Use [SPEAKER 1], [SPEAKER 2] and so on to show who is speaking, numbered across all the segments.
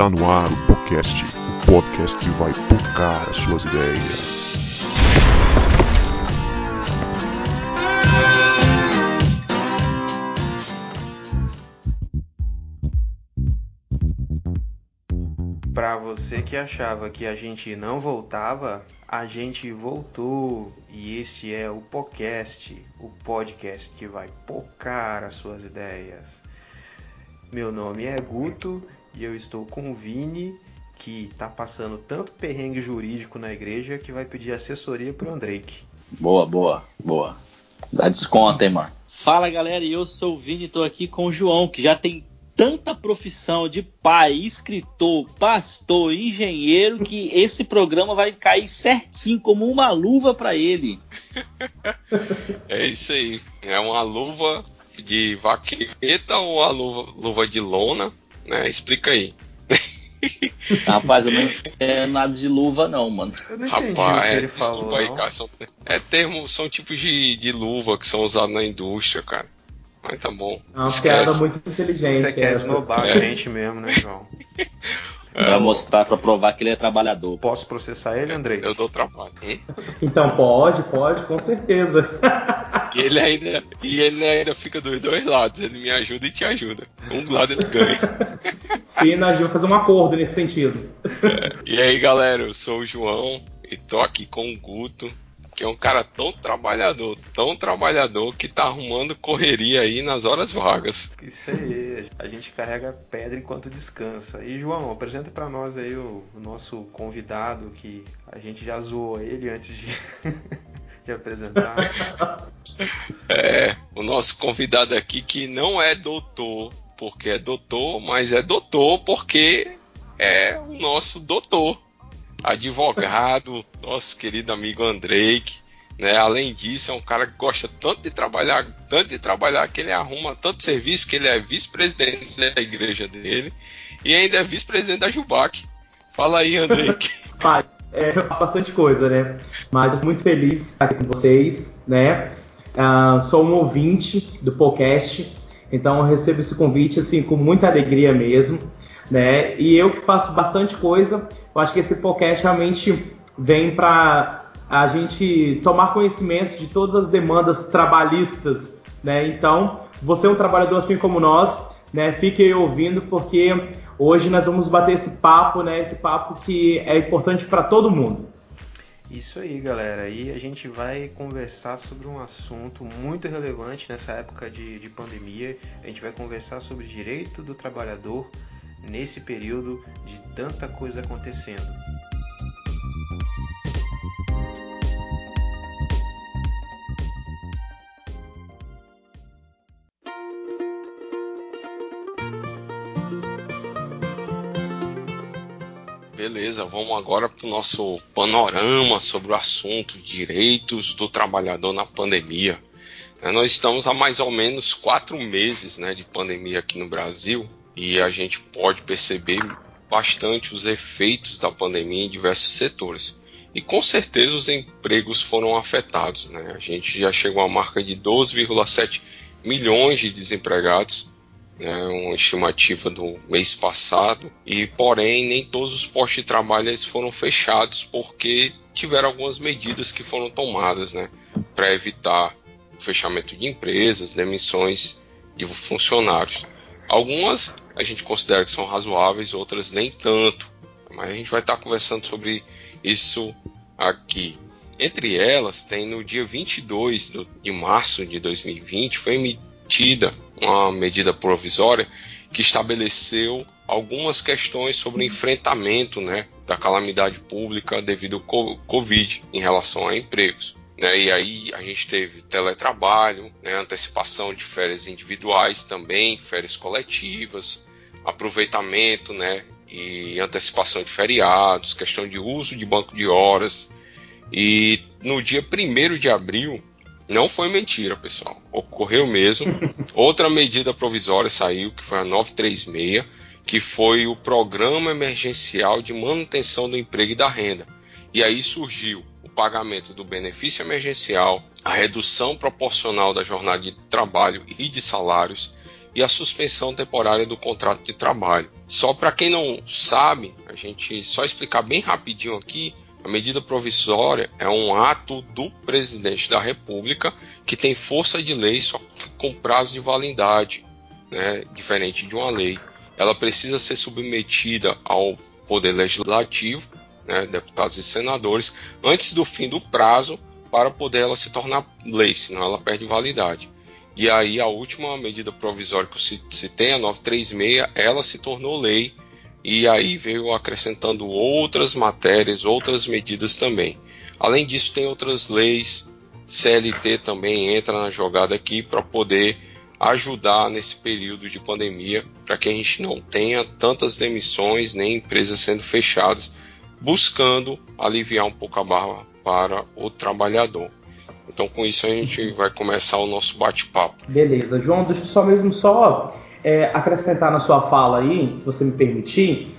[SPEAKER 1] Está no ar o podcast, o podcast que vai tocar as suas ideias.
[SPEAKER 2] Para você que achava que a gente não voltava, a gente voltou e este é o podcast, o podcast que vai pocar as suas ideias. Meu nome é Guto e eu estou com o Vini, que tá passando tanto perrengue jurídico na igreja que vai pedir assessoria pro Andrei.
[SPEAKER 3] Boa, boa, boa. Dá desconto, hein, mano.
[SPEAKER 4] Fala galera, eu sou o Vini, tô aqui com o João, que já tem tanta profissão de pai, escritor, pastor, engenheiro que esse programa vai cair certinho como uma luva para ele.
[SPEAKER 5] É isso aí. É uma luva de vaqueta ou uma luva, luva de lona, né? Explica aí.
[SPEAKER 4] Rapaz, eu não entendo nada de luva, não, mano.
[SPEAKER 2] Eu não entendi
[SPEAKER 5] Rapaz,
[SPEAKER 2] o que
[SPEAKER 5] é,
[SPEAKER 2] ele falou.
[SPEAKER 5] desculpa aí,
[SPEAKER 2] não.
[SPEAKER 5] cara. São, é termo, são tipos de, de luva que são usados na indústria, cara. Mas tá bom.
[SPEAKER 6] É uma piada
[SPEAKER 5] Esquece.
[SPEAKER 6] muito inteligente.
[SPEAKER 2] Você quer
[SPEAKER 6] essa.
[SPEAKER 2] esnobar
[SPEAKER 5] É.
[SPEAKER 2] a gente mesmo, né, João?
[SPEAKER 4] Pra mostrar, pra provar que ele é trabalhador.
[SPEAKER 2] Posso processar ele, Andrei?
[SPEAKER 5] Eu dou trabalho.
[SPEAKER 6] Então pode, pode, com certeza.
[SPEAKER 5] E ele ainda e ele ainda fica dos dois lados. Ele me ajuda e te ajuda. Um lado ele ganha.
[SPEAKER 6] Sim, nós vamos fazer um acordo nesse sentido.
[SPEAKER 5] E aí, galera, eu sou o João e tô aqui com o Guto, que é um cara tão trabalhador, tão trabalhador que tá arrumando correria aí nas horas vagas.
[SPEAKER 2] Isso aí, a gente carrega pedra enquanto descansa. E João, apresenta pra nós aí o, o nosso convidado que a gente já zoou ele antes de, de apresentar.
[SPEAKER 5] É, o nosso convidado aqui que não é doutor, porque é doutor, mas é doutor porque é o nosso doutor, advogado, nosso querido amigo Andrei. Né? Além disso, é um cara que gosta tanto de trabalhar, tanto de trabalhar que ele arruma tanto serviço que ele é vice-presidente da igreja dele e ainda é vice-presidente da Jubac. Fala aí, Andrei.
[SPEAKER 6] Pai, é, eu faço bastante coisa, né? Mas muito feliz de estar aqui com vocês, né? Ah, sou um ouvinte do podcast, então eu recebo esse convite assim com muita alegria mesmo, né? E eu que faço bastante coisa, eu acho que esse podcast realmente vem para a gente tomar conhecimento de todas as demandas trabalhistas, né? Então, você é um trabalhador assim como nós, né? Fique aí ouvindo porque hoje nós vamos bater esse papo, né? Esse papo que é importante para todo mundo.
[SPEAKER 2] Isso aí, galera. E a gente vai conversar sobre um assunto muito relevante nessa época de, de pandemia. A gente vai conversar sobre direito do trabalhador nesse período de tanta coisa acontecendo.
[SPEAKER 5] Beleza, vamos agora para o nosso panorama sobre o assunto direitos do trabalhador na pandemia. Nós estamos há mais ou menos quatro meses né, de pandemia aqui no Brasil e a gente pode perceber bastante os efeitos da pandemia em diversos setores. E com certeza os empregos foram afetados. Né? A gente já chegou à marca de 12,7 milhões de desempregados né, uma estimativa do mês passado, e porém nem todos os postos de trabalho foram fechados porque tiveram algumas medidas que foram tomadas né, para evitar o fechamento de empresas, demissões de funcionários. Algumas a gente considera que são razoáveis, outras nem tanto, mas a gente vai estar conversando sobre isso aqui. Entre elas, tem no dia 22 do- de março de 2020, foi emitida uma medida provisória que estabeleceu algumas questões sobre o enfrentamento né, da calamidade pública devido ao co- Covid em relação a empregos. Né? E aí a gente teve teletrabalho, né, antecipação de férias individuais também, férias coletivas, aproveitamento né, e antecipação de feriados, questão de uso de banco de horas. E no dia 1 de abril, não foi mentira, pessoal. Ocorreu mesmo. Outra medida provisória saiu, que foi a 936, que foi o Programa Emergencial de Manutenção do Emprego e da Renda. E aí surgiu pagamento do benefício emergencial, a redução proporcional da jornada de trabalho e de salários, e a suspensão temporária do contrato de trabalho. Só para quem não sabe, a gente só explicar bem rapidinho aqui, a medida provisória é um ato do presidente da República que tem força de lei só com prazo de validade, né, diferente de uma lei. Ela precisa ser submetida ao Poder Legislativo, né, deputados e senadores, antes do fim do prazo para poder ela se tornar lei, senão ela perde validade. E aí a última medida provisória que se, se tem, a 936, ela se tornou lei e aí veio acrescentando outras matérias, outras medidas também. Além disso, tem outras leis, CLT também entra na jogada aqui para poder ajudar nesse período de pandemia, para que a gente não tenha tantas demissões nem empresas sendo fechadas, buscando aliviar um pouco a barra para o trabalhador. Então, com isso, a gente vai começar o nosso bate-papo.
[SPEAKER 6] Beleza. João, deixa eu só mesmo só é, acrescentar na sua fala aí, se você me permitir,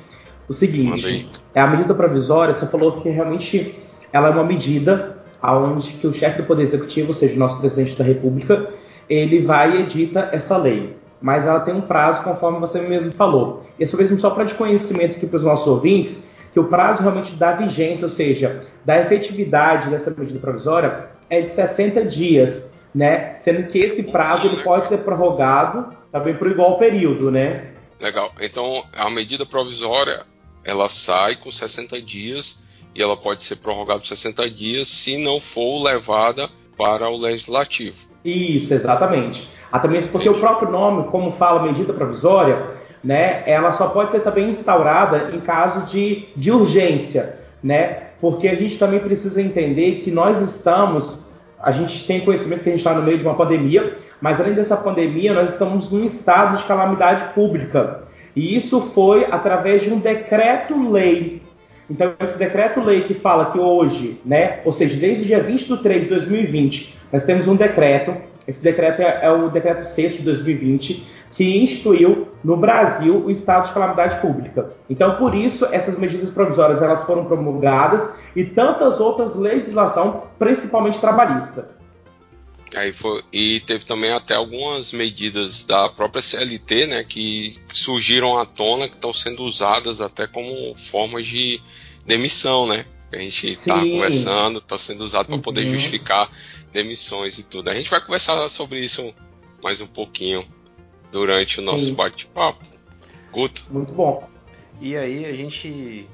[SPEAKER 6] o seguinte. É a medida provisória, você falou que realmente ela é uma medida aonde que o chefe do Poder Executivo, ou seja, o nosso presidente da República, ele vai e edita essa lei. Mas ela tem um prazo, conforme você mesmo falou. E isso mesmo só para de conhecimento aqui para os nossos ouvintes, que o prazo realmente dá vigência, ou seja, da efetividade dessa medida provisória é de 60 dias, né? Sendo que esse prazo ele pode ser prorrogado também por igual período, né?
[SPEAKER 5] Legal. Então, a medida provisória, ela sai com 60 dias e ela pode ser prorrogada por 60 dias se não for levada para o legislativo.
[SPEAKER 6] Isso, exatamente. Até mesmo porque Entendi. o próprio nome, como fala medida provisória, né, ela só pode ser também instaurada em caso de, de urgência, né? Porque a gente também precisa entender que nós estamos a gente tem conhecimento que a gente está no meio de uma pandemia, mas além dessa pandemia, nós estamos num estado de calamidade pública. E isso foi através de um decreto-lei. Então, esse decreto-lei que fala que hoje, né, ou seja, desde o dia 20 de 3 de 2020, nós temos um decreto, esse decreto é, é o decreto 6 de 2020, que instituiu no Brasil o estado de calamidade pública. Então, por isso, essas medidas provisórias elas foram promulgadas e tantas outras legislação, principalmente trabalhista.
[SPEAKER 5] Aí foi, e teve também até algumas medidas da própria CLT, né, que surgiram à tona, que estão sendo usadas até como formas de demissão, né? A gente está conversando, está sendo usado para poder uhum. justificar demissões e tudo. A gente vai conversar sobre isso mais um pouquinho durante o nosso bate-papo. Guto.
[SPEAKER 6] Muito bom.
[SPEAKER 2] E aí a gente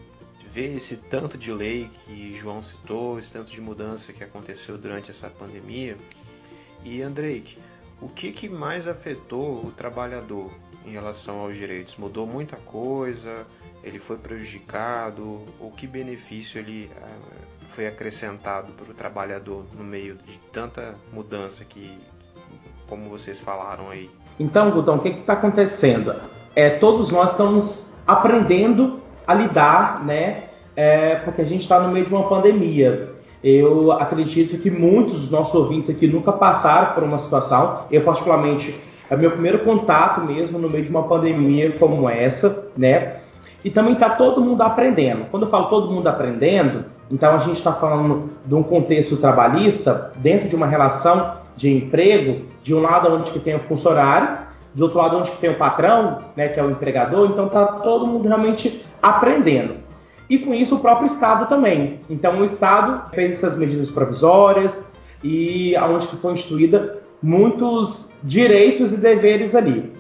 [SPEAKER 2] vê esse tanto de lei que João citou, esse tanto de mudança que aconteceu durante essa pandemia. E Andrei, o que, que mais afetou o trabalhador em relação aos direitos? Mudou muita coisa? Ele foi prejudicado? Ou que benefício ele ah, foi acrescentado para o trabalhador no meio de tanta mudança que, como vocês falaram aí?
[SPEAKER 6] Então, Gutão, o que está acontecendo? É, todos nós estamos aprendendo a lidar, né? É, porque a gente está no meio de uma pandemia. Eu acredito que muitos dos nossos ouvintes aqui nunca passaram por uma situação. Eu, particularmente, é meu primeiro contato mesmo no meio de uma pandemia como essa, né? E também está todo mundo aprendendo. Quando eu falo todo mundo aprendendo, então a gente está falando de um contexto trabalhista dentro de uma relação de emprego, de um lado onde que tem o funcionário, do outro lado onde que tem o patrão, né, que é o empregador, então está todo mundo realmente aprendendo. E com isso o próprio Estado também. Então o Estado fez essas medidas provisórias e aonde que foi instituída muitos direitos e deveres ali.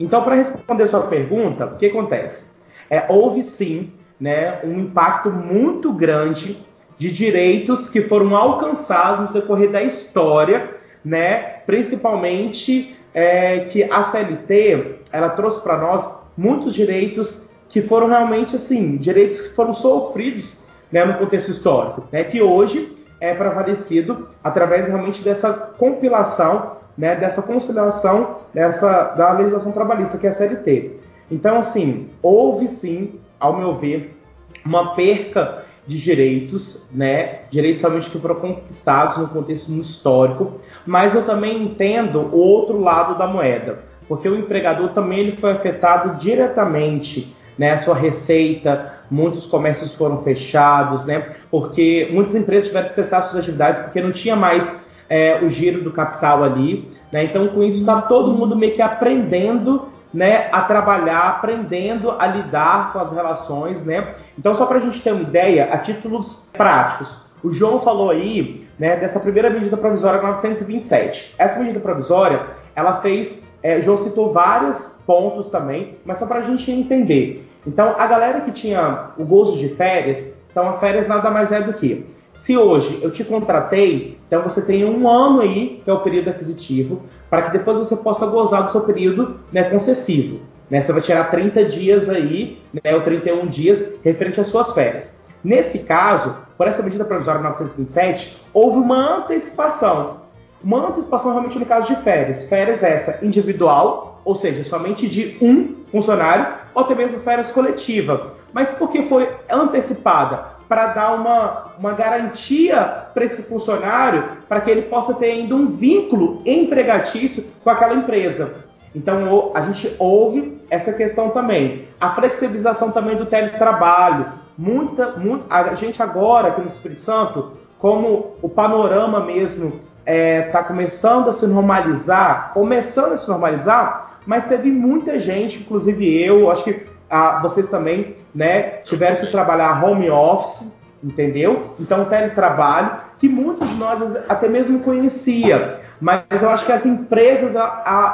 [SPEAKER 6] Então, para responder sua pergunta, o que acontece? É, houve sim né, um impacto muito grande de direitos que foram alcançados no decorrer da história né? Principalmente é, que a CLT ela trouxe para nós muitos direitos que foram realmente assim direitos que foram sofridos né, no contexto histórico, né? Que hoje é prevalecido através realmente dessa compilação, né? Dessa conciliação dessa da legislação trabalhista que é a CLT. Então assim houve sim, ao meu ver, uma perca de direitos, né? Direitos realmente que foram conquistados no contexto histórico, mas eu também entendo o outro lado da moeda, porque o empregador também ele foi afetado diretamente, né? A sua receita, muitos comércios foram fechados, né? Porque muitas empresas tiveram que cessar suas atividades porque não tinha mais é, o giro do capital ali. Né? Então, com isso, está todo mundo meio que aprendendo né, a trabalhar, aprendendo a lidar com as relações. Né? Então, só para a gente ter uma ideia, a títulos práticos, o João falou aí né, dessa primeira medida provisória 927. Essa medida provisória, ela fez, é, João citou vários pontos também, mas só para a gente entender. Então, a galera que tinha o gozo de férias, então a férias nada mais é do que se hoje eu te contratei, então você tem um ano aí, que é o período aquisitivo, para que depois você possa gozar do seu período né, concessivo. Né? Você vai tirar 30 dias aí, né, ou 31 dias, referente às suas férias. Nesse caso, por essa medida provisória 927, houve uma antecipação. Uma antecipação realmente no caso de férias. Férias essa individual, ou seja, somente de um funcionário, ou até mesmo férias coletiva. Mas por que foi antecipada? para dar uma, uma garantia para esse funcionário, para que ele possa ter ainda um vínculo empregatício com aquela empresa. Então a gente ouve essa questão também. A flexibilização também do teletrabalho. Muita, muita, a gente agora aqui no Espírito Santo, como o panorama mesmo está é, tá começando a se normalizar, começando a se normalizar, mas teve muita gente, inclusive eu, acho que ah, vocês também né, tiveram que trabalhar home office, entendeu? Então, teletrabalho, que muitos de nós até mesmo conhecia, mas eu acho que as empresas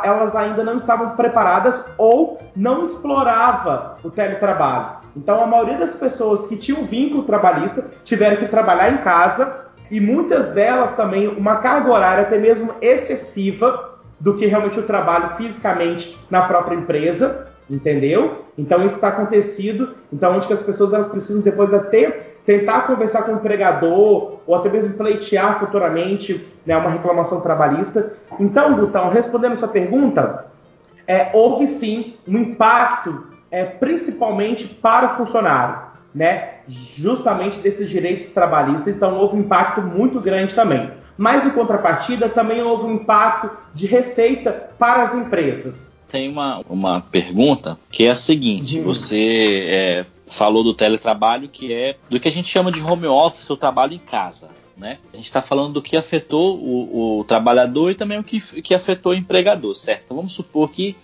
[SPEAKER 6] elas ainda não estavam preparadas ou não explorava o teletrabalho. Então, a maioria das pessoas que tinham vínculo trabalhista tiveram que trabalhar em casa e muitas delas também uma carga horária até mesmo excessiva do que realmente o trabalho fisicamente na própria empresa entendeu? Então isso está acontecido, então onde que as pessoas elas precisam depois até tentar conversar com o empregador ou até mesmo pleitear futuramente né, uma reclamação trabalhista. Então, Gutão, respondendo a sua pergunta, é, houve sim um impacto, é, principalmente para o funcionário, né? Justamente desses direitos trabalhistas, então houve um impacto muito grande também. Mas em contrapartida, também houve um impacto de receita para as empresas
[SPEAKER 4] tem uma, uma pergunta que é a seguinte: uhum. você é, falou do teletrabalho, que é do que a gente chama de home office, o trabalho em casa. Né? A gente está falando do que afetou o, o, trabalhador e também o que, que afetou o empregador, certo? Então vamos supor que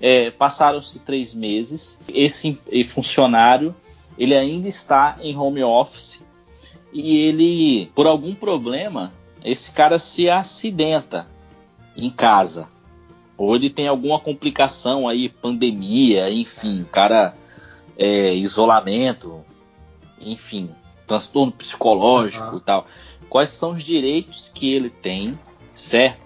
[SPEAKER 4] é, passaram-se três meses, esse funcionário ele ainda está em home office e ele, por algum problema, esse cara se acidenta em casa ou ele tem alguma complicação aí, pandemia, enfim, o cara é, isolamento, enfim, transtorno psicológico uhum. e tal. Quais são os direitos que ele tem, certo?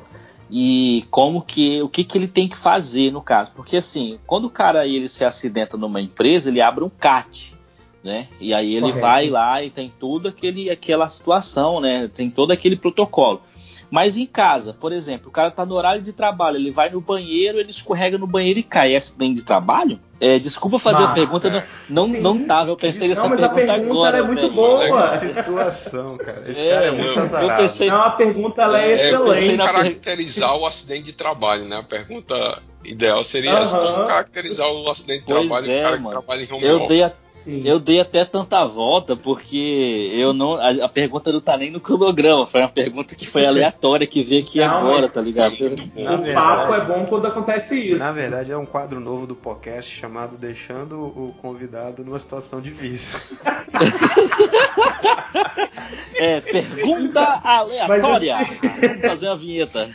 [SPEAKER 4] E como que o que, que ele tem que fazer no caso? Porque assim, quando o cara ele se acidenta numa empresa, ele abre um CAT, né? E aí ele Correto. vai lá e tem tudo aquele aquela situação, né? Tem todo aquele protocolo. Mas em casa, por exemplo, o cara tá no horário de trabalho, ele vai no banheiro, ele escorrega no banheiro e cai. É acidente de trabalho? É, desculpa fazer a pergunta, é. não, não, não tava. Eu pensei nessa pergunta, pergunta, agora.
[SPEAKER 6] É muito boa.
[SPEAKER 2] Que situação, cara. Esse é, cara é muito azarado. Eu
[SPEAKER 6] pensei, não, a pergunta ela é, é excelente.
[SPEAKER 5] Como caracterizar o acidente de trabalho, né? A pergunta ideal seria essa: como caracterizar o acidente de
[SPEAKER 4] pois
[SPEAKER 5] trabalho
[SPEAKER 4] é,
[SPEAKER 5] cara
[SPEAKER 4] mano. que trabalha em home eu office. Dei a Sim. Eu dei até tanta volta porque eu não. A, a, pergunta não tá nem no cronograma. Foi uma pergunta que foi aleatória que veio aqui não, agora, tá ligado?
[SPEAKER 6] Na o verdade, papo é bom quando acontece isso.
[SPEAKER 2] Na verdade, é um quadro novo do podcast chamado Deixando o Convidado numa Situação Difícil.
[SPEAKER 4] é, pergunta aleatória. Vamos fazer a vinheta.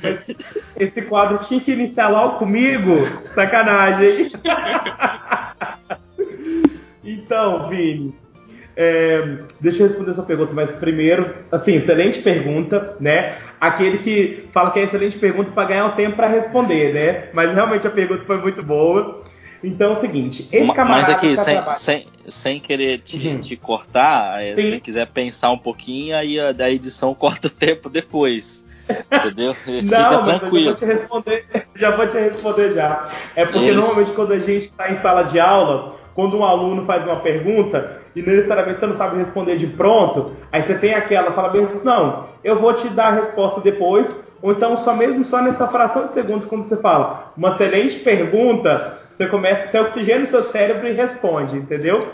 [SPEAKER 6] Esse quadro tinha que iniciar logo comigo? Sacanagem. Então, Vini, é, deixa eu responder sua pergunta, mas primeiro, assim, excelente pergunta, né? Aquele que fala que é excelente pergunta para ganhar o tempo para responder, né? Mas realmente a pergunta foi muito boa. Então é o seguinte, esse camarada.
[SPEAKER 4] Mas aqui, sem, sem, sem querer te, uhum. te cortar, é, se quiser pensar um pouquinho, aí a, da edição corta o tempo depois. Entendeu?
[SPEAKER 6] Não, Fica tranquilo. eu já vou te responder, já vou te responder já. É porque Eles... normalmente quando a gente está em sala de aula, quando um aluno faz uma pergunta e necessariamente você não sabe responder de pronto, aí você tem aquela, fala bem assim, não, eu vou te dar a resposta depois, ou então só mesmo só nessa fração de segundos, quando você fala uma excelente pergunta, você começa, você oxigena o seu cérebro e responde, entendeu?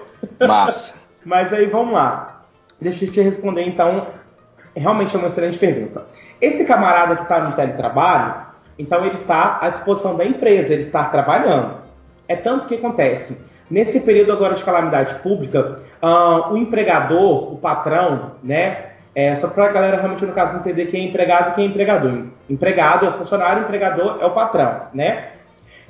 [SPEAKER 4] Massa.
[SPEAKER 6] Mas aí vamos lá. Deixa eu te responder então. Realmente é uma excelente pergunta. Esse camarada que está no teletrabalho, Então ele está à disposição da empresa, ele está trabalhando. É tanto que acontece. Nesse período agora de calamidade pública, uh, o empregador, o patrão, né? É, só para a galera realmente, no caso, entender quem é empregado e quem é empregador. Empregado é o funcionário, empregador é o patrão, né?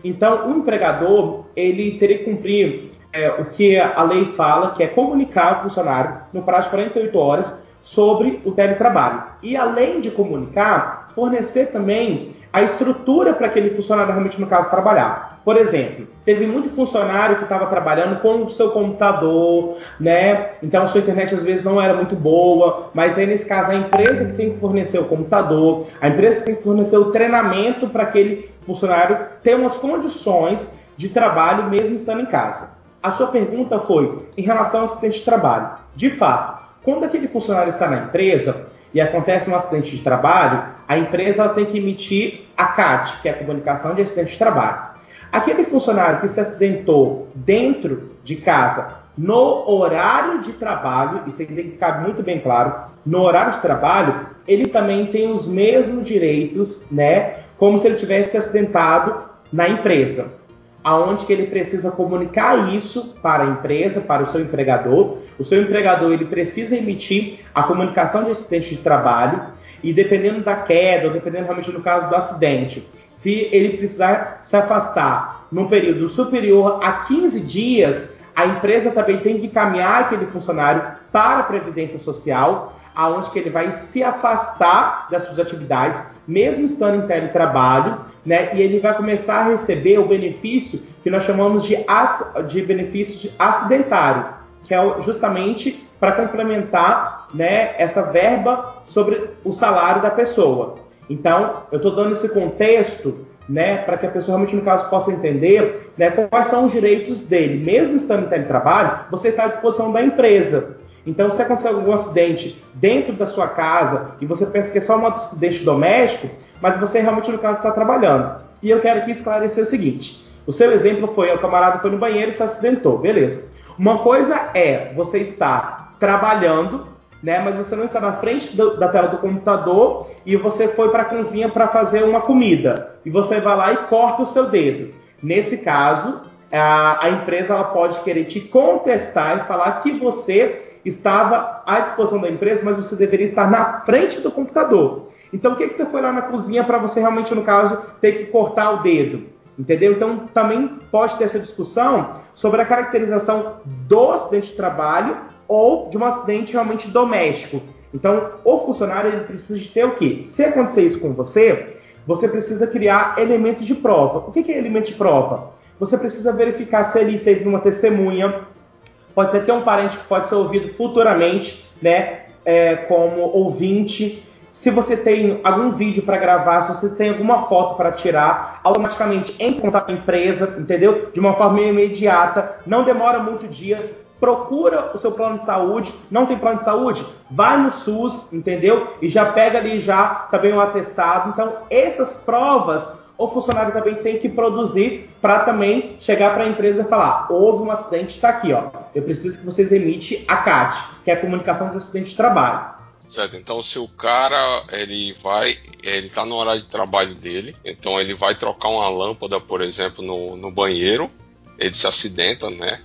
[SPEAKER 6] Então, o empregador, ele teria que cumprir é, o que a lei fala, que é comunicar ao funcionário, no prazo de 48 horas, sobre o teletrabalho. E, além de comunicar, fornecer também a estrutura para aquele funcionário realmente, no caso, trabalhar. Por exemplo, teve muito funcionário que estava trabalhando com o seu computador, né? Então a sua internet às vezes não era muito boa, mas aí nesse caso a empresa que tem que fornecer o computador, a empresa que tem que fornecer o treinamento para aquele funcionário ter umas condições de trabalho mesmo estando em casa. A sua pergunta foi em relação ao acidente de trabalho. De fato, quando aquele funcionário está na empresa, e acontece um acidente de trabalho, a empresa tem que emitir a CAT, que é a comunicação de acidente de trabalho. Aquele funcionário que se acidentou dentro de casa, no horário de trabalho, isso tem que ficar muito bem claro, no horário de trabalho, ele também tem os mesmos direitos, né, como se ele tivesse acidentado na empresa aonde que ele precisa comunicar isso para a empresa, para o seu empregador. O seu empregador ele precisa emitir a comunicação de acidente de trabalho e dependendo da queda, ou dependendo realmente no caso do acidente, se ele precisar se afastar num período superior a 15 dias, a empresa também tem que encaminhar aquele funcionário para a previdência social, aonde que ele vai se afastar das suas atividades, mesmo estando em teletrabalho, né? E ele vai começar a receber o benefício que nós chamamos de, de benefício acidentário, que é justamente para complementar, né, essa verba sobre o salário da pessoa. Então, eu estou dando esse contexto, né, para que a pessoa realmente, no caso, possa entender, né, quais são os direitos dele. Mesmo estando em teletrabalho, você está à disposição da empresa. Então, se acontecer algum acidente dentro da sua casa e você pensa que é só um acidente doméstico, mas você realmente, no caso, está trabalhando. E eu quero aqui esclarecer o seguinte: o seu exemplo foi o camarada foi no banheiro e se acidentou, beleza. Uma coisa é você estar trabalhando, né, mas você não está na frente do, da tela do computador e você foi para a cozinha para fazer uma comida e você vai lá e corta o seu dedo. Nesse caso, a, a empresa ela pode querer te contestar e falar que você estava à disposição da empresa, mas você deveria estar na frente do computador. Então, o que, que você foi lá na cozinha para você realmente, no caso, ter que cortar o dedo? Entendeu? Então, também pode ter essa discussão sobre a caracterização do acidente de trabalho ou de um acidente realmente doméstico. Então, o funcionário ele precisa de ter o quê? Se acontecer isso com você, você precisa criar elementos de prova. O que é elemento de prova? Você precisa verificar se ele teve uma testemunha, pode ser até um parente que pode ser ouvido futuramente, né, é, como ouvinte. Se você tem algum vídeo para gravar, se você tem alguma foto para tirar, automaticamente entre contato com a empresa, entendeu? De uma forma imediata, não demora muito dias. Procura o seu plano de saúde. Não tem plano de saúde? Vai no SUS, entendeu? E já pega ali já também o um atestado. Então, essas provas o funcionário também tem que produzir para também chegar para a empresa e falar: houve um acidente, está aqui, ó. Eu preciso que vocês emitem a CAT, que é a comunicação do acidente de trabalho.
[SPEAKER 5] Certo, então se o cara ele vai, ele está no horário de trabalho dele, então ele vai trocar uma lâmpada, por exemplo, no, no banheiro, ele se acidenta, né?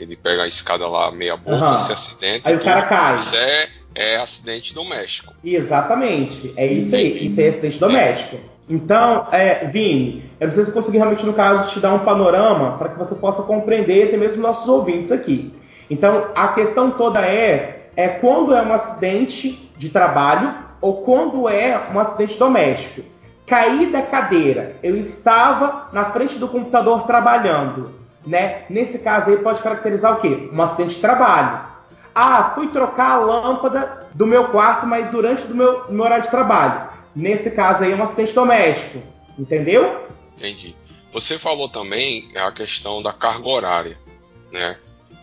[SPEAKER 5] Ele pega a escada lá meia boca, uhum. se acidenta.
[SPEAKER 6] Aí o cara cai.
[SPEAKER 5] Isso é, é acidente doméstico.
[SPEAKER 6] Exatamente, é isso aí, isso é acidente doméstico. Então, é, Vini, eu preciso conseguir realmente, no caso, te dar um panorama para que você possa compreender, até mesmo nossos ouvintes aqui. Então, a questão toda é, é quando é um acidente de trabalho ou quando é um acidente doméstico. Caí da cadeira, eu estava na frente do computador trabalhando, né? Nesse caso aí pode caracterizar o quê? Um acidente de trabalho. Ah, fui trocar a lâmpada do meu quarto, mas durante do meu, meu horário de trabalho Nesse caso aí, é um acidente doméstico. Entendeu?
[SPEAKER 5] Entendi. Você falou também a questão da carga horária, né?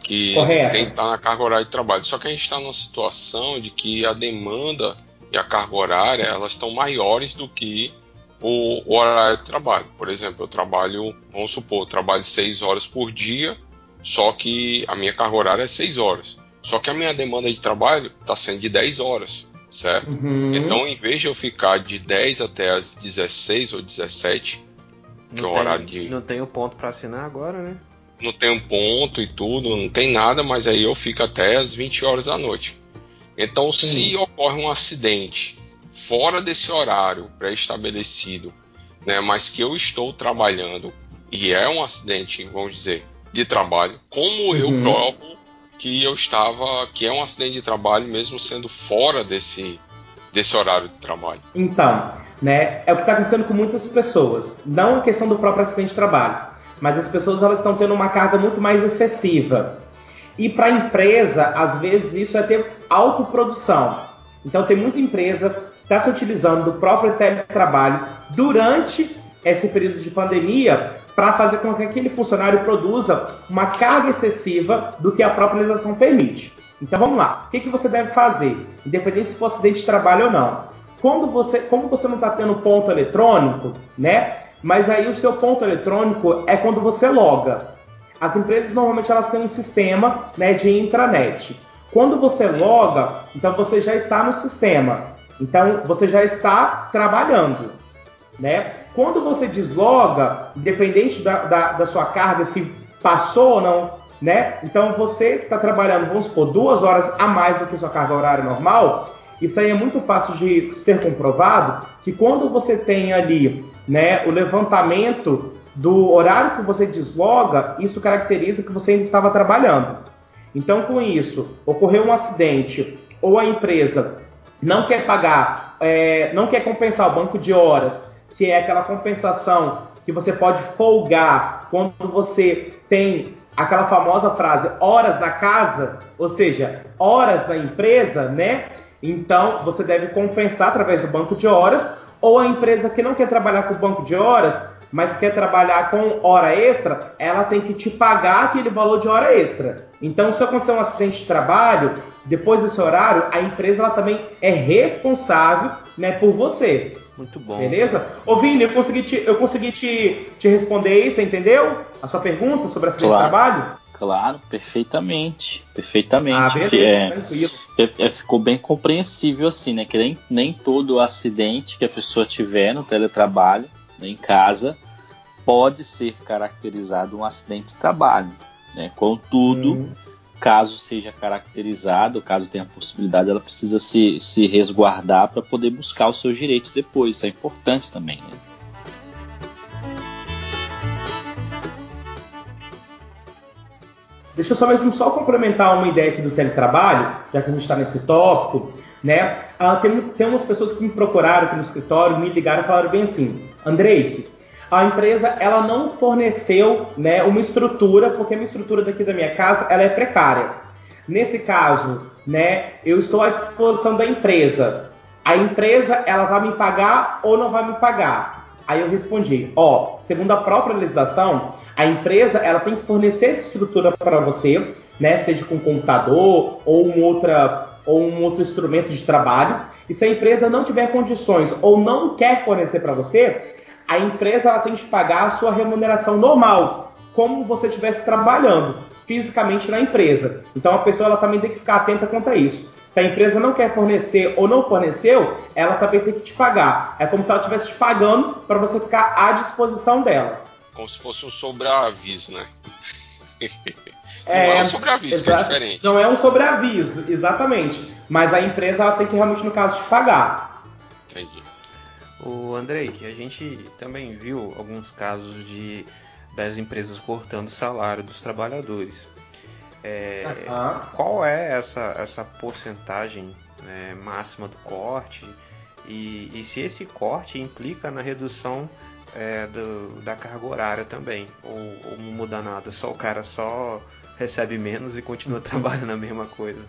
[SPEAKER 5] Que
[SPEAKER 6] Correto.
[SPEAKER 5] tem que estar na carga horária de trabalho. Só que a gente está numa situação de que a demanda e a carga horária elas estão maiores do que o, o horário de trabalho. Por exemplo, eu trabalho, vamos supor, eu trabalho 6 horas por dia, só que a minha carga horária é 6 horas. Só que a minha demanda de trabalho está sendo de 10 horas. certo?
[SPEAKER 6] Uhum.
[SPEAKER 5] Então, em vez de eu ficar de 10 até as 16 ou 17, que é o
[SPEAKER 2] tem,
[SPEAKER 5] horário de.
[SPEAKER 2] Não tem o ponto para assinar agora, né?
[SPEAKER 5] Não tem um ponto e tudo, não tem nada, mas aí eu fico até as 20 horas da noite. Então, se ocorre um acidente fora desse horário pré-estabelecido, né, mas que eu estou trabalhando e é um acidente, vamos dizer, de trabalho, como eu
[SPEAKER 6] Uhum.
[SPEAKER 5] provo que eu estava, que é um acidente de trabalho mesmo sendo fora desse desse horário de trabalho?
[SPEAKER 6] Então, né, é o que está acontecendo com muitas pessoas. Não a questão do próprio acidente de trabalho, mas as pessoas elas estão tendo uma carga muito mais excessiva. E para a empresa, às vezes isso é ter autoprodução. Então tem muita empresa está se utilizando do próprio teletrabalho durante esse período de pandemia para fazer com que aquele funcionário produza uma carga excessiva do que a própria legislação permite. Então vamos lá. O que, que você deve fazer, independente se for acidente de trabalho ou não? Quando você, como você não está tendo ponto eletrônico, né? Mas aí o seu ponto eletrônico é quando você loga. As empresas normalmente elas têm um sistema né, de intranet. Quando você loga, então você já está no sistema. Então você já está trabalhando. Né? Quando você desloga, independente da, da, da sua carga, se passou ou não, né? Então você está trabalhando, vamos supor, duas horas a mais do que sua carga horária normal. Isso aí é muito fácil de ser comprovado que quando você tem ali né, o levantamento do horário que você desloga, isso caracteriza que você ainda estava trabalhando. Então, com isso, ocorreu um acidente ou a empresa não quer pagar, é, não quer compensar o banco de horas, que é aquela compensação que você pode folgar quando você tem aquela famosa frase horas na casa, ou seja, horas na empresa, né? Então, você deve compensar através do banco de horas, ou a empresa que não quer trabalhar com o banco de horas, mas quer trabalhar com hora extra, ela tem que te pagar aquele valor de hora extra. Então, se acontecer um acidente de trabalho, depois desse horário, a empresa ela também é responsável né, por você.
[SPEAKER 2] Muito bom.
[SPEAKER 6] Beleza? Ô Vini, eu consegui, te, eu consegui te, te responder você entendeu? A sua pergunta sobre acidente
[SPEAKER 4] Claro.
[SPEAKER 6] de trabalho?
[SPEAKER 4] Claro, perfeitamente. Perfeitamente.
[SPEAKER 6] Ah, beleza,
[SPEAKER 4] É,
[SPEAKER 6] tranquilo.
[SPEAKER 4] é- é- ficou bem compreensível assim, né? Que nem, nem todo acidente que a pessoa tiver no teletrabalho, né, em casa, pode ser caracterizado um acidente de trabalho. Né? Contudo,
[SPEAKER 6] Hum.
[SPEAKER 4] Caso seja caracterizado, caso tenha possibilidade, ela precisa se, se resguardar para poder buscar os seus direitos depois. Isso é importante também, né?
[SPEAKER 6] Deixa eu só mesmo só complementar uma ideia aqui do teletrabalho, já que a gente está nesse tópico, né? Ah, tem, tem umas pessoas que me procuraram aqui no escritório, me ligaram e falaram bem assim, Andrei, a empresa ela não forneceu né, uma estrutura, porque a minha estrutura daqui da minha casa ela é precária. Nesse caso, né, eu estou à disposição da empresa. A empresa ela vai me pagar ou não vai me pagar? Aí eu respondi, ó, segundo a própria legislação, a empresa ela tem que fornecer essa estrutura para você, né, seja com computador ou um outra ou um outro instrumento de trabalho. E se a empresa não tiver condições ou não quer fornecer para você, a empresa ela tem que pagar a sua remuneração normal, como você estivesse trabalhando fisicamente na empresa. Então a pessoa ela também tem que ficar atenta quanto a isso. Se a empresa não quer fornecer ou não forneceu, ela também tem que te pagar. É como se ela estivesse te pagando para você ficar à disposição dela.
[SPEAKER 5] Como se fosse um sobreaviso, né?
[SPEAKER 6] É,
[SPEAKER 5] não é um sobreaviso, que é diferente.
[SPEAKER 6] Não é um sobreaviso, exatamente. Mas a empresa ela tem que realmente, no caso, te pagar.
[SPEAKER 5] Entendi.
[SPEAKER 2] O Andrei, que a gente também viu alguns casos de das empresas cortando o salário dos trabalhadores. É,
[SPEAKER 6] Aham.
[SPEAKER 2] qual é essa, essa porcentagem né, máxima do corte e, e se esse corte implica na redução é, do- da carga horária também ou, ou não muda nada, só o cara só recebe menos e continua trabalhando a mesma coisa.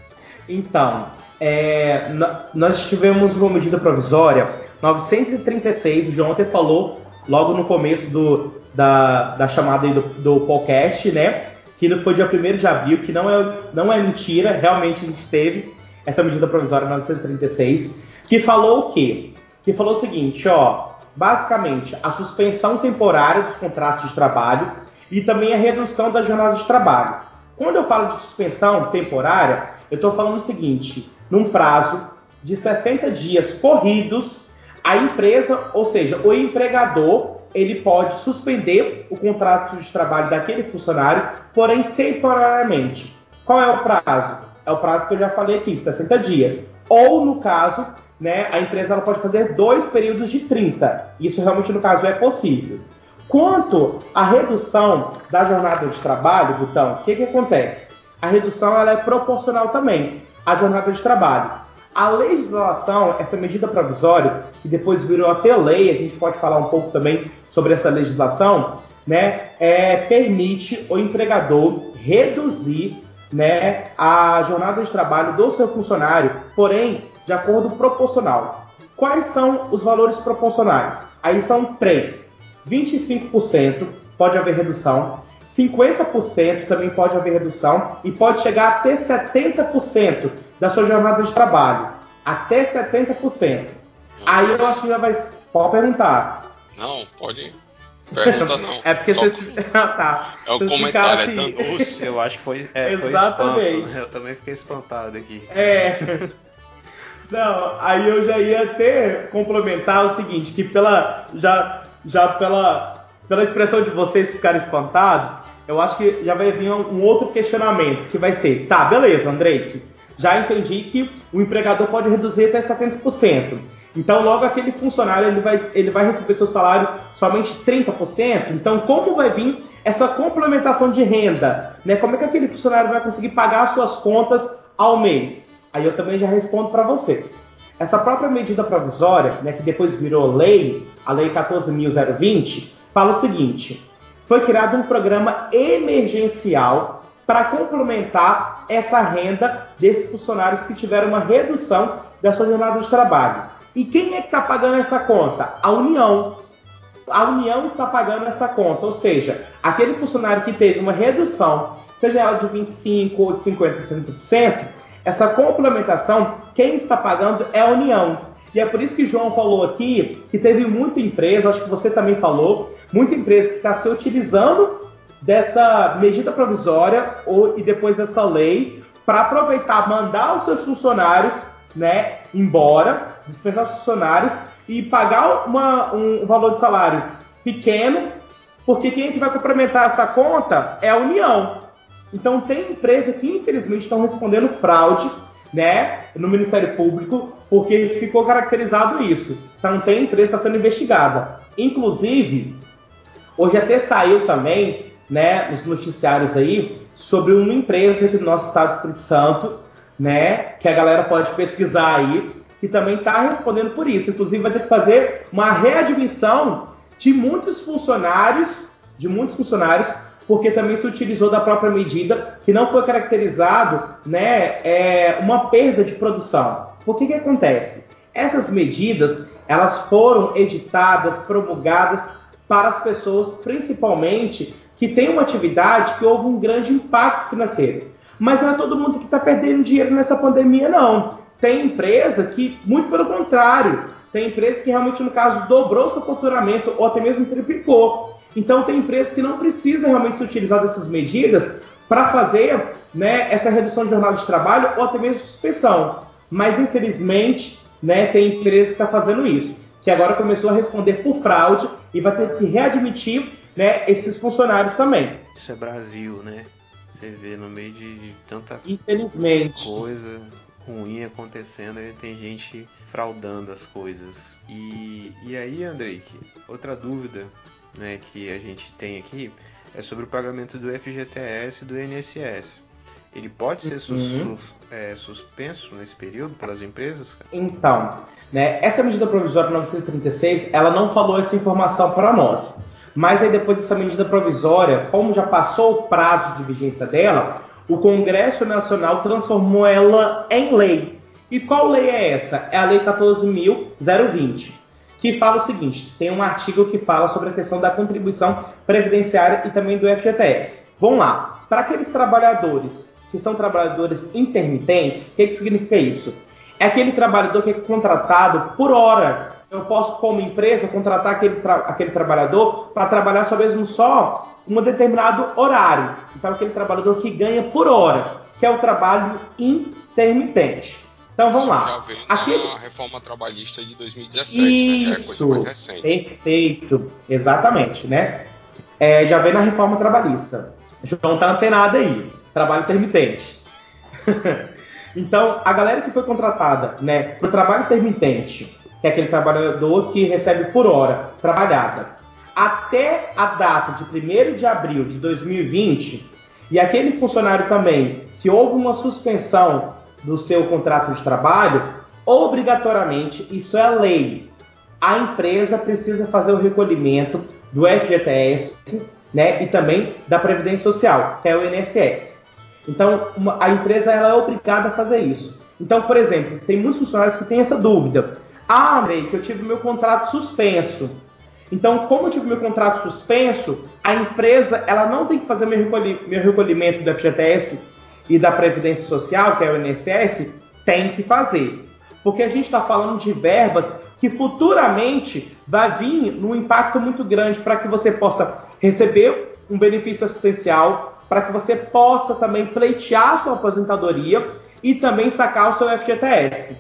[SPEAKER 6] Então, é, nós tivemos uma medida provisória 936, o João até falou logo no começo do, da, da chamada do, do podcast, né? Que foi dia 1 de abril, que não é, não é mentira, realmente a gente teve essa medida provisória 936, que falou o quê? Que falou o seguinte, ó, basicamente a suspensão temporária dos contratos de trabalho e também a redução da jornada de trabalho. Quando eu falo de suspensão temporária, eu estou falando o seguinte: num prazo de 60 dias corridos, a empresa, ou seja, o empregador, ele pode suspender o contrato de trabalho daquele funcionário, porém temporariamente. Qual é o prazo? É o prazo que eu já falei aqui, 60 dias. Ou, no caso, né, a empresa ela pode fazer dois períodos de 30. Isso realmente, no caso, é possível. Quanto à redução da jornada de trabalho, Butão, o que, que acontece? A redução ela é proporcional também à jornada de trabalho. A legislação, essa medida provisória, que depois virou até lei, a gente pode falar um pouco também sobre essa legislação, né, é, permite o empregador reduzir né, a jornada de trabalho do seu funcionário, porém, de acordo proporcional. Quais são os valores proporcionais? Aí são três. 25% pode haver redução, 50% também pode haver redução e pode chegar até 70% da sua jornada de trabalho. Até 70%. Aí eu acho que já vai. Pode perguntar.
[SPEAKER 5] Não, pode. Pergunta não.
[SPEAKER 6] é porque
[SPEAKER 5] Só...
[SPEAKER 6] você. tá.
[SPEAKER 5] É o
[SPEAKER 6] Vocês
[SPEAKER 5] comentário,
[SPEAKER 6] ficaram
[SPEAKER 5] é danoso.
[SPEAKER 2] Eu acho que foi, é, foi
[SPEAKER 6] Exatamente.
[SPEAKER 2] espanto. né? Eu também fiquei espantado aqui.
[SPEAKER 6] É. Não, aí eu já ia até complementar o seguinte, que pela já já pela pela expressão de vocês ficarem espantados, eu acho que já vai vir um, outro questionamento, que vai ser, tá, beleza, Andrei, já entendi que o empregador pode reduzir até 70%. Então, logo aquele funcionário ele vai, ele vai receber seu salário somente 30%. Então, como vai vir essa complementação de renda? Né? Como é que aquele funcionário vai conseguir pagar as suas contas ao mês? Aí eu também já respondo para vocês. Essa própria medida provisória, né, que depois virou lei, a Lei 14.020, fala o seguinte: foi criado um programa emergencial para complementar essa renda desses funcionários que tiveram uma redução da sua jornada de trabalho. E quem é que está pagando essa conta? A União. A União está pagando essa conta, ou seja, aquele funcionário que teve uma redução, seja ela de 25% ou de 50%, essa complementação, quem está pagando é a União. E é por isso que João falou aqui que teve muita empresa, acho que você também falou, muita empresa que está se utilizando dessa medida provisória ou, e depois dessa lei para aproveitar, mandar os seus funcionários né, embora, dispensar os funcionários e pagar uma, um valor de salário pequeno, porque quem é que vai complementar essa conta é a União. Então tem empresa que infelizmente estão respondendo fraude né, no Ministério Público, porque ficou caracterizado isso. Então tem empresa que está sendo investigada. Inclusive, hoje até saiu também, né, nos noticiários aí, sobre uma empresa do nosso estado do Espírito Santo, né, que a galera pode pesquisar aí, que também está respondendo por isso. Inclusive vai ter que fazer uma readmissão de muitos funcionários, de muitos funcionários, porque também se utilizou da própria medida que não foi caracterizado, né, é, uma perda de produção. Por que que acontece? Essas medidas elas foram editadas, promulgadas para as pessoas, principalmente que têm uma atividade que houve um grande impacto financeiro. Mas não é todo mundo que está perdendo dinheiro nessa pandemia, não. Tem empresa que, muito pelo contrário, tem empresa que realmente, no caso, dobrou seu faturamento ou até mesmo triplicou. Então, tem empresa que não precisa realmente se utilizar dessas medidas para fazer né, essa redução de jornada de trabalho ou até mesmo suspensão. Mas, infelizmente, né, tem empresa que está fazendo isso, que agora começou a responder por fraude e vai ter que readmitir né, esses funcionários também.
[SPEAKER 2] Isso é Brasil, né? Você vê no meio de, de tanta
[SPEAKER 6] Infelizmente.
[SPEAKER 2] coisa ruim acontecendo, aí tem gente fraudando as coisas. E, e aí, Andrei, outra dúvida né, que a gente tem aqui é sobre o pagamento do FGTS e do INSS. Ele pode ser sus-
[SPEAKER 6] Uhum.
[SPEAKER 2] sus- é, suspenso nesse período pelas empresas? cara?
[SPEAKER 6] Então, né, essa medida provisória 936, ela não falou essa informação para nós. Mas aí depois dessa medida provisória, como já passou o prazo de vigência dela, o Congresso Nacional transformou ela em lei. E qual lei é essa? É a Lei 14.020, que fala o seguinte: tem um artigo que fala sobre a questão da contribuição previdenciária e também do FGTS. Vamos lá. Para aqueles trabalhadores que são trabalhadores intermitentes, o que, que significa isso? É aquele trabalhador que é contratado por hora. Eu posso, como empresa, contratar aquele, tra- aquele trabalhador para trabalhar só mesmo só um determinado horário. Então, aquele trabalhador que ganha por hora, que é o trabalho intermitente. Então vamos
[SPEAKER 5] Isso
[SPEAKER 6] lá.
[SPEAKER 5] já veio
[SPEAKER 6] Aqui-
[SPEAKER 5] na reforma trabalhista de 2017, né? Já é coisa mais recente.
[SPEAKER 6] Perfeito, exatamente, né? É, já vem na reforma trabalhista. João tá antenado aí, trabalho intermitente. então, a galera que foi contratada, né, pro trabalho intermitente, que é aquele trabalhador que recebe por hora trabalhada, até a data de 1 de abril de 2020, e aquele funcionário também que houve uma suspensão do seu contrato de trabalho, obrigatoriamente, isso é lei, a empresa precisa fazer o recolhimento do FGTS né, e também da Previdência Social, que é o INSS. Então, uma- a empresa ela é obrigada a fazer isso. Então, por exemplo, tem muitos funcionários que têm essa dúvida. Ah, Ney, que eu tive meu contrato suspenso. Então, como eu tive meu contrato suspenso, a empresa ela não tem que fazer meu, recolhi- meu recolhimento do FGTS e da Previdência Social, que é o INSS, tem que fazer. Porque a gente está falando de verbas que futuramente vai vir num impacto muito grande para que você possa receber um benefício assistencial, para que você possa também pleitear sua aposentadoria e também sacar o seu FGTS.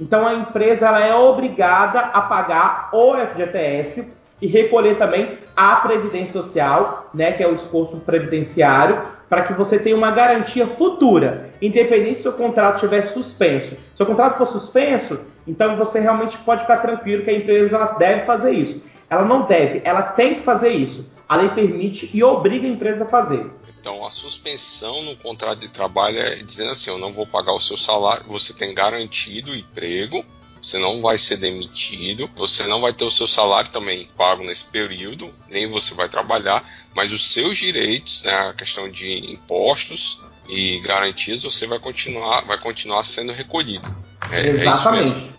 [SPEAKER 6] Então a empresa ela é obrigada a pagar o FGTS e recolher também a previdência social, né, que é o esforço previdenciário, para que você tenha uma garantia futura, independente se o contrato estiver suspenso. Se o contrato for suspenso, então você realmente pode ficar tranquilo que a empresa ela deve fazer isso. Ela não deve, ela tem que fazer isso. A lei permite e obriga a empresa a fazer.
[SPEAKER 5] Então, a suspensão no contrato de trabalho é dizendo assim: eu não vou pagar o seu salário, você tem garantido o emprego, você não vai ser demitido, você não vai ter o seu salário também pago nesse período, nem você vai trabalhar, mas os seus direitos, né, a questão de impostos e garantias, você vai continuar, vai continuar sendo recolhido. É, é isso
[SPEAKER 6] Exatamente.
[SPEAKER 5] mesmo.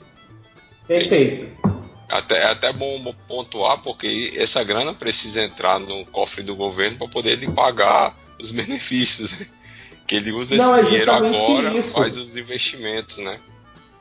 [SPEAKER 6] Perfeito.
[SPEAKER 5] Até, é até bom pontuar, porque essa grana precisa entrar no cofre do governo para poder ele pagar os benefícios. né? Que ele usa
[SPEAKER 6] Não,
[SPEAKER 5] esse dinheiro agora,
[SPEAKER 6] isso.
[SPEAKER 5] faz os investimentos, né?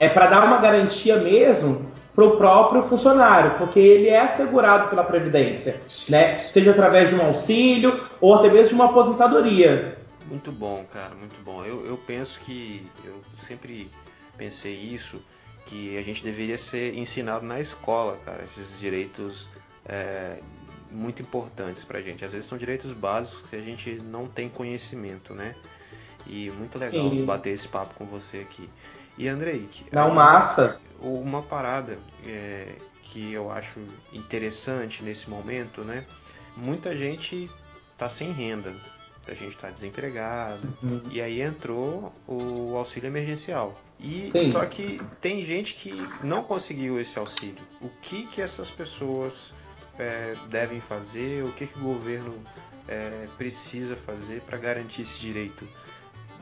[SPEAKER 6] É para dar uma garantia mesmo para o próprio funcionário, porque ele é assegurado pela Previdência, né? Seja através de um auxílio ou até mesmo de uma aposentadoria.
[SPEAKER 2] Muito bom, cara, muito bom. Eu, eu penso que, eu sempre pensei isso, que a gente deveria ser ensinado na escola, cara, esses direitos é, muito importantes pra gente. Às vezes são direitos básicos que a gente não tem conhecimento, né? E muito legal
[SPEAKER 6] Sim.
[SPEAKER 2] bater esse papo com você aqui. E Andrei,
[SPEAKER 6] Não,
[SPEAKER 2] aí-
[SPEAKER 6] massa.
[SPEAKER 2] uma parada é, que eu acho interessante nesse momento, né? Muita gente tá sem renda, a gente tá desempregado,
[SPEAKER 6] Uhum.
[SPEAKER 2] e aí entrou o auxílio emergencial. E
[SPEAKER 6] Sim.
[SPEAKER 2] só que tem gente que não conseguiu esse auxílio. O que que essas pessoas é, devem fazer? O que que o governo é, precisa fazer para garantir esse direito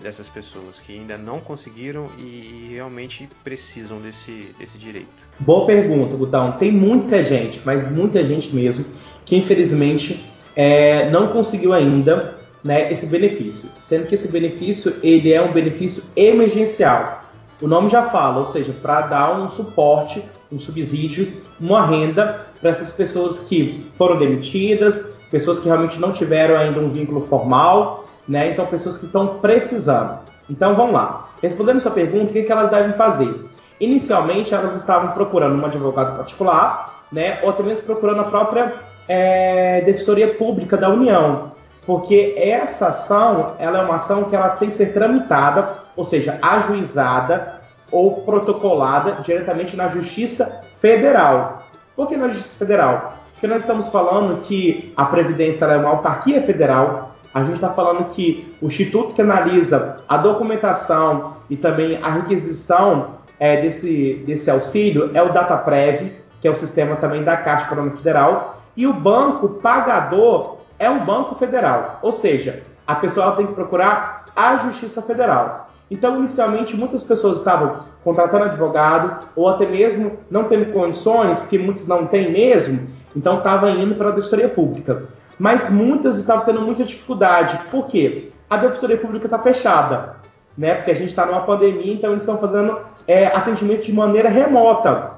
[SPEAKER 2] dessas pessoas que ainda não conseguiram e realmente precisam desse, desse direito?
[SPEAKER 6] Boa pergunta, Gutão. Tem muita gente, mas muita gente mesmo, que infelizmente é, não conseguiu ainda né, esse benefício. Sendo que esse benefício ele é um benefício emergencial. O nome já fala, ou seja, para dar um suporte, um subsídio, uma renda para essas pessoas que foram demitidas, pessoas que realmente não tiveram ainda um vínculo formal, né? Então pessoas que estão precisando. Então vamos lá. Respondendo sua pergunta, o que, que elas devem fazer? Inicialmente elas estavam procurando um advogado particular, né? Ou até mesmo procurando a própria é, defensoria pública da União, porque essa ação ela é uma ação que ela tem que ser tramitada, ou seja, ajuizada ou protocolada diretamente na Justiça Federal. Por que na Justiça Federal? Porque nós estamos falando que a Previdência é uma autarquia federal, a gente está falando que o Instituto que analisa a documentação e também a requisição é, desse, desse auxílio é o DataPrev, que é o sistema também da Caixa Econômica Federal, e o banco pagador é um banco federal, ou seja, a pessoa tem que procurar a Justiça Federal. Então, inicialmente, muitas pessoas estavam contratando advogado ou até mesmo não tendo condições, porque muitos não têm mesmo, então estavam indo para a Defensoria Pública. Mas muitas estavam tendo muita dificuldade. Por quê? A Defensoria Pública está fechada, né? Porque a gente está numa pandemia, então eles estão fazendo é, atendimento de maneira remota.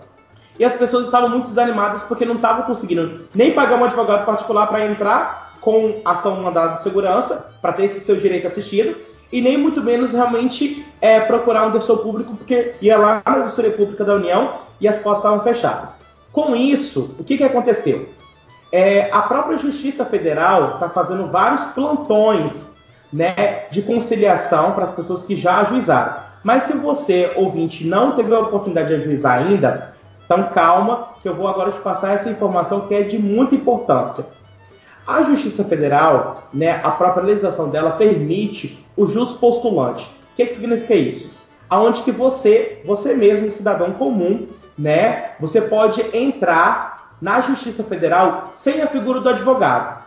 [SPEAKER 6] E as pessoas estavam muito desanimadas porque não estavam conseguindo nem pagar um advogado particular para entrar com ação mandada de segurança, para ter esse seu direito assistido, e nem muito menos realmente é, procurar um defensor público, porque ia lá na Defensoria Pública da União e as portas estavam fechadas. Com isso, o que, que aconteceu? É, a própria Justiça Federal está fazendo vários plantões né, de conciliação para as pessoas que já ajuizaram. Mas se você, ouvinte, não teve a oportunidade de ajuizar ainda, então calma, que eu vou agora te passar essa informação que é de muita importância. A Justiça Federal, né, a própria legislação dela permite o jus postulante. O que, que significa isso? Aonde que você, você mesmo, cidadão comum, né, você pode entrar na Justiça Federal sem a figura do advogado.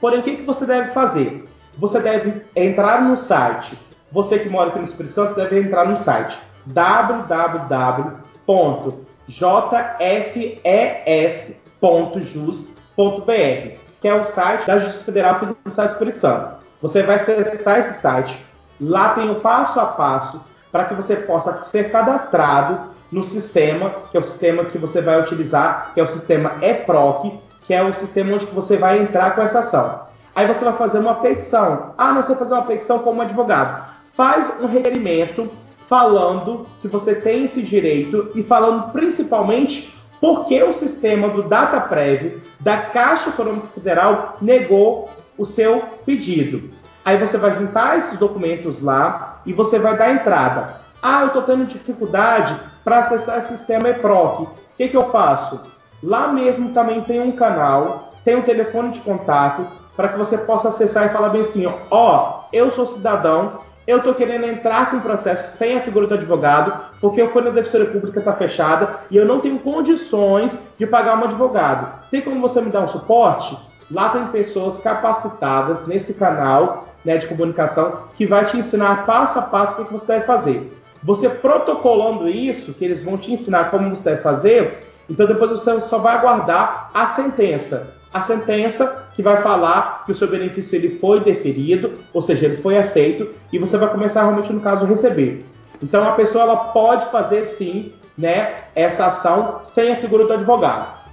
[SPEAKER 6] Porém, o que, que você deve fazer? Você deve entrar no site. Você que mora aqui no Espírito Santo deve entrar no site www.jfes.jus.br que é o site da Justiça Federal aqui do Estado do Espírito Santo. Você vai acessar esse site, lá tem o passo a passo para que você possa ser cadastrado no sistema, que é o sistema que você vai utilizar, que é o sistema EPROC, que é o sistema onde você vai entrar com essa ação. Aí você vai fazer uma petição. Ah, não sei fazer uma petição como advogado. Faz um requerimento falando que você tem esse direito e falando principalmente porque o sistema do DataPrev da Caixa Econômica Federal negou o seu pedido. Aí você vai juntar esses documentos lá e você vai dar entrada. Ah, eu estou tendo dificuldade para acessar o sistema EPROC. O que, que eu faço? Lá mesmo também tem um canal, tem um telefone de contato para que você possa acessar e falar bem assim: ó, eu sou cidadão, eu estou querendo entrar com o processo sem a figura do advogado, porque o Fundo da Defensoria Pública está fechada e eu não tenho condições de pagar um advogado. Tem como você me dar um suporte? Lá tem pessoas capacitadas nesse canal né, de comunicação que vai te ensinar passo a passo o que você deve fazer. Você protocolando isso, que eles vão te ensinar como você deve fazer, então depois você só vai aguardar a sentença. A sentença que vai falar que o seu benefício ele foi deferido, ou seja, ele foi aceito, e você vai começar realmente, no caso, a receber. Então, a pessoa ela pode fazer sim né, essa ação sem a figura do advogado.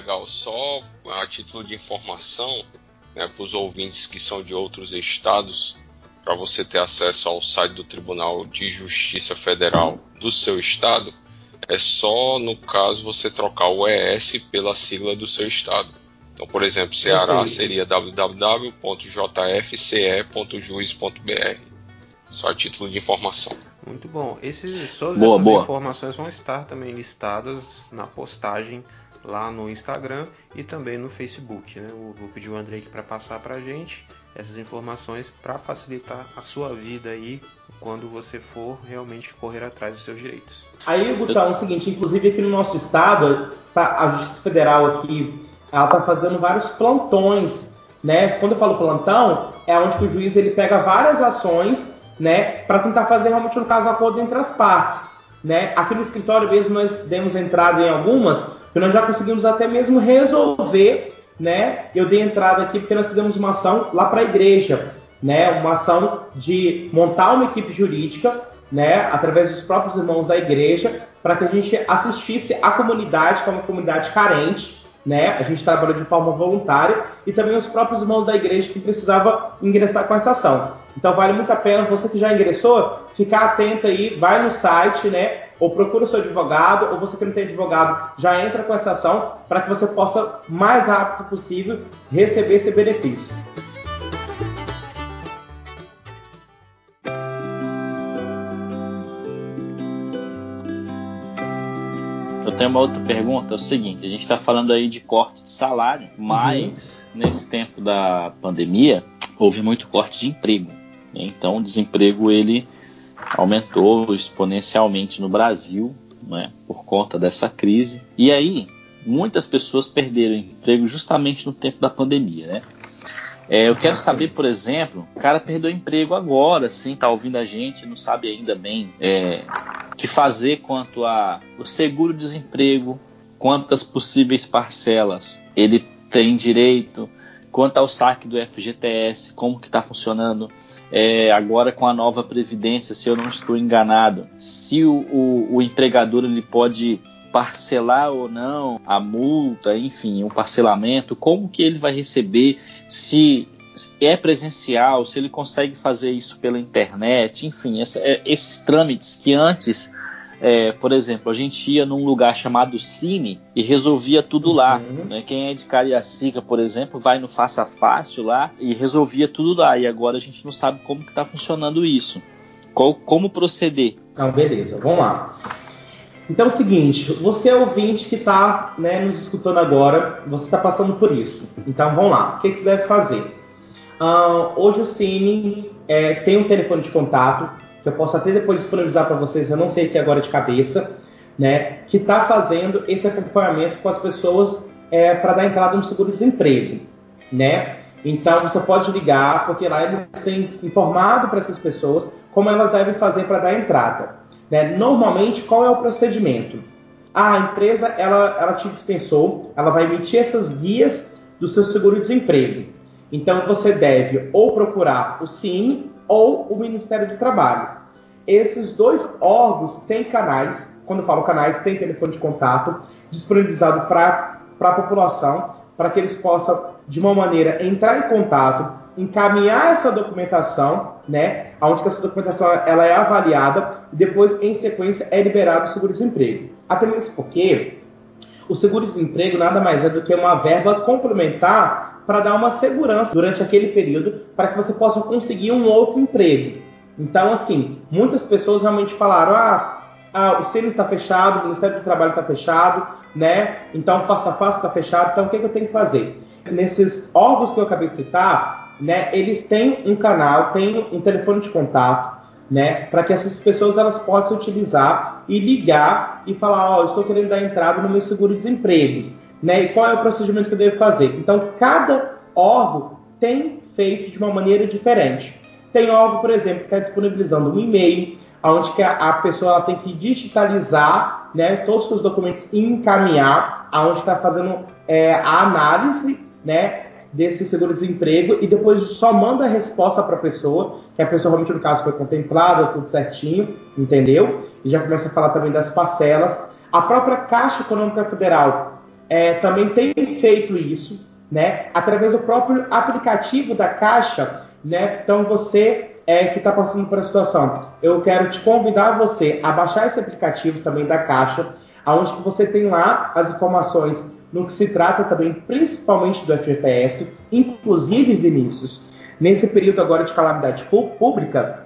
[SPEAKER 5] Legal, só a título de informação né, para os ouvintes que são de outros estados, para você ter acesso ao site do Tribunal de Justiça Federal do seu estado, é só no caso você trocar o ES pela sigla do seu estado. Então, por exemplo, Ceará seria www.jfce.juiz.br. Só a título de informação.
[SPEAKER 2] Muito bom. Esses, todas boa, essas boa. informações vão estar também listadas na postagem lá no Instagram e também no Facebook. Né? Eu vou pedir o André aqui para passar para a gente essas informações para facilitar a sua vida aí quando você for realmente correr atrás dos seus direitos.
[SPEAKER 6] Aí, Gustavo, é o seguinte, inclusive aqui no nosso estado, tá, a Justiça Federal aqui, ela está fazendo vários plantões, né? Quando eu falo plantão, é onde o juiz ele pega várias ações, né, para tentar fazer realmente um caso acordo entre as partes, né? Aqui no escritório mesmo nós demos entrada em algumas, que nós já conseguimos até mesmo resolver né? Eu dei entrada aqui porque nós fizemos uma ação lá para a igreja, né? Uma ação de montar uma equipe jurídica, né? Através dos próprios irmãos da igreja, para que a gente assistisse a comunidade, que é uma comunidade carente, né? A gente trabalhou de forma voluntária e também os próprios irmãos da igreja que precisava ingressar com essa ação. Então vale muito a pena você que já ingressou ficar atento aí, vai no site, né? Ou procura o seu advogado, ou você que não tem advogado, já entra com essa ação para que você possa, mais rápido possível, receber esse benefício.
[SPEAKER 4] Eu tenho uma outra pergunta, é o seguinte, a gente está falando aí de corte de salário, mas uhum. nesse tempo da pandemia houve muito corte de emprego. Né? Então o desemprego ele aumentou exponencialmente no Brasil, né, por conta dessa crise. E aí, muitas pessoas perderam emprego justamente no tempo da pandemia, né? É, eu quero saber, por exemplo, o cara perdeu emprego agora, assim, tá ouvindo a gente, não sabe ainda bem é, o que fazer quanto a o seguro-desemprego, quantas possíveis parcelas ele tem direito, quanto ao saque do FGTS, como que está funcionando é, agora com a nova previdência, se eu não estou enganado, se o, o, o empregador ele pode parcelar ou não a multa, enfim, um parcelamento, como que ele vai receber, se é presencial, se ele consegue fazer isso pela internet, enfim, essa, é, esses trâmites que antes é, por exemplo, a gente ia num lugar chamado Cine e resolvia tudo lá. Uhum. Né? Quem é de Cariacica, por exemplo, vai no Faça Fácil lá e resolvia tudo lá. E agora a gente não sabe como que está funcionando isso. Qual, como proceder?
[SPEAKER 6] Então, beleza, vamos lá. Então é o seguinte, você é ouvinte que está né, nos escutando agora, você está passando por isso. Então vamos lá, o que, que você deve fazer? Uh, hoje o Cine é, tem um telefone de contato que eu posso até depois disponibilizar para vocês, eu não sei aqui agora de cabeça, né, que está fazendo esse acompanhamento com as pessoas é, para dar entrada no seguro-desemprego, né? Então você pode ligar, porque lá eles têm informado para essas pessoas como elas devem fazer para dar entrada. Né? Normalmente, qual é o procedimento? A empresa ela, ela te dispensou, ela vai emitir essas guias do seu seguro-desemprego. Então você deve ou procurar o Cine ou o Ministério do Trabalho. Esses dois órgãos têm canais, quando eu falo canais, tem telefone de contato disponibilizado para a população, para que eles possam, de uma maneira, entrar em contato, encaminhar essa documentação, né, onde essa documentação ela é avaliada e depois, em sequência, é liberado o seguro-desemprego. Até mesmo porque o seguro-desemprego nada mais é do que uma verba complementar para dar uma segurança durante aquele período para que você possa conseguir um outro emprego. Então, assim, muitas pessoas realmente falaram: ah, ah o CIMES está fechado, o Ministério do Trabalho está fechado, né? Então, passo a passo está fechado, então o que, que eu tenho que fazer? Nesses órgãos que eu acabei de citar, né, eles têm um canal, têm um telefone de contato, né, para que essas pessoas elas possam utilizar e ligar e falar, ó, oh, estou querendo dar entrada no meu seguro-desemprego né? E qual é o procedimento que eu devo fazer? Então, cada órgão tem feito de uma maneira diferente. Tem órgão, por exemplo, que está disponibilizando um e-mail, onde que a, pessoa tem que digitalizar né, todos os documentos e encaminhar, aonde está fazendo é, a análise né, desse seguro-desemprego e depois só manda a resposta para a pessoa, que a pessoa realmente, no caso, foi contemplada, tudo certinho, entendeu? E já começa a falar também das parcelas. A própria Caixa Econômica Federal é, também tem feito isso, né? Através do próprio aplicativo da Caixa, né? Então você é, que está passando por a situação, eu quero te convidar você a baixar esse aplicativo também da Caixa, onde você tem lá as informações no que se trata também, principalmente do FGTS, inclusive, Vinícius, nesse período agora de calamidade pública,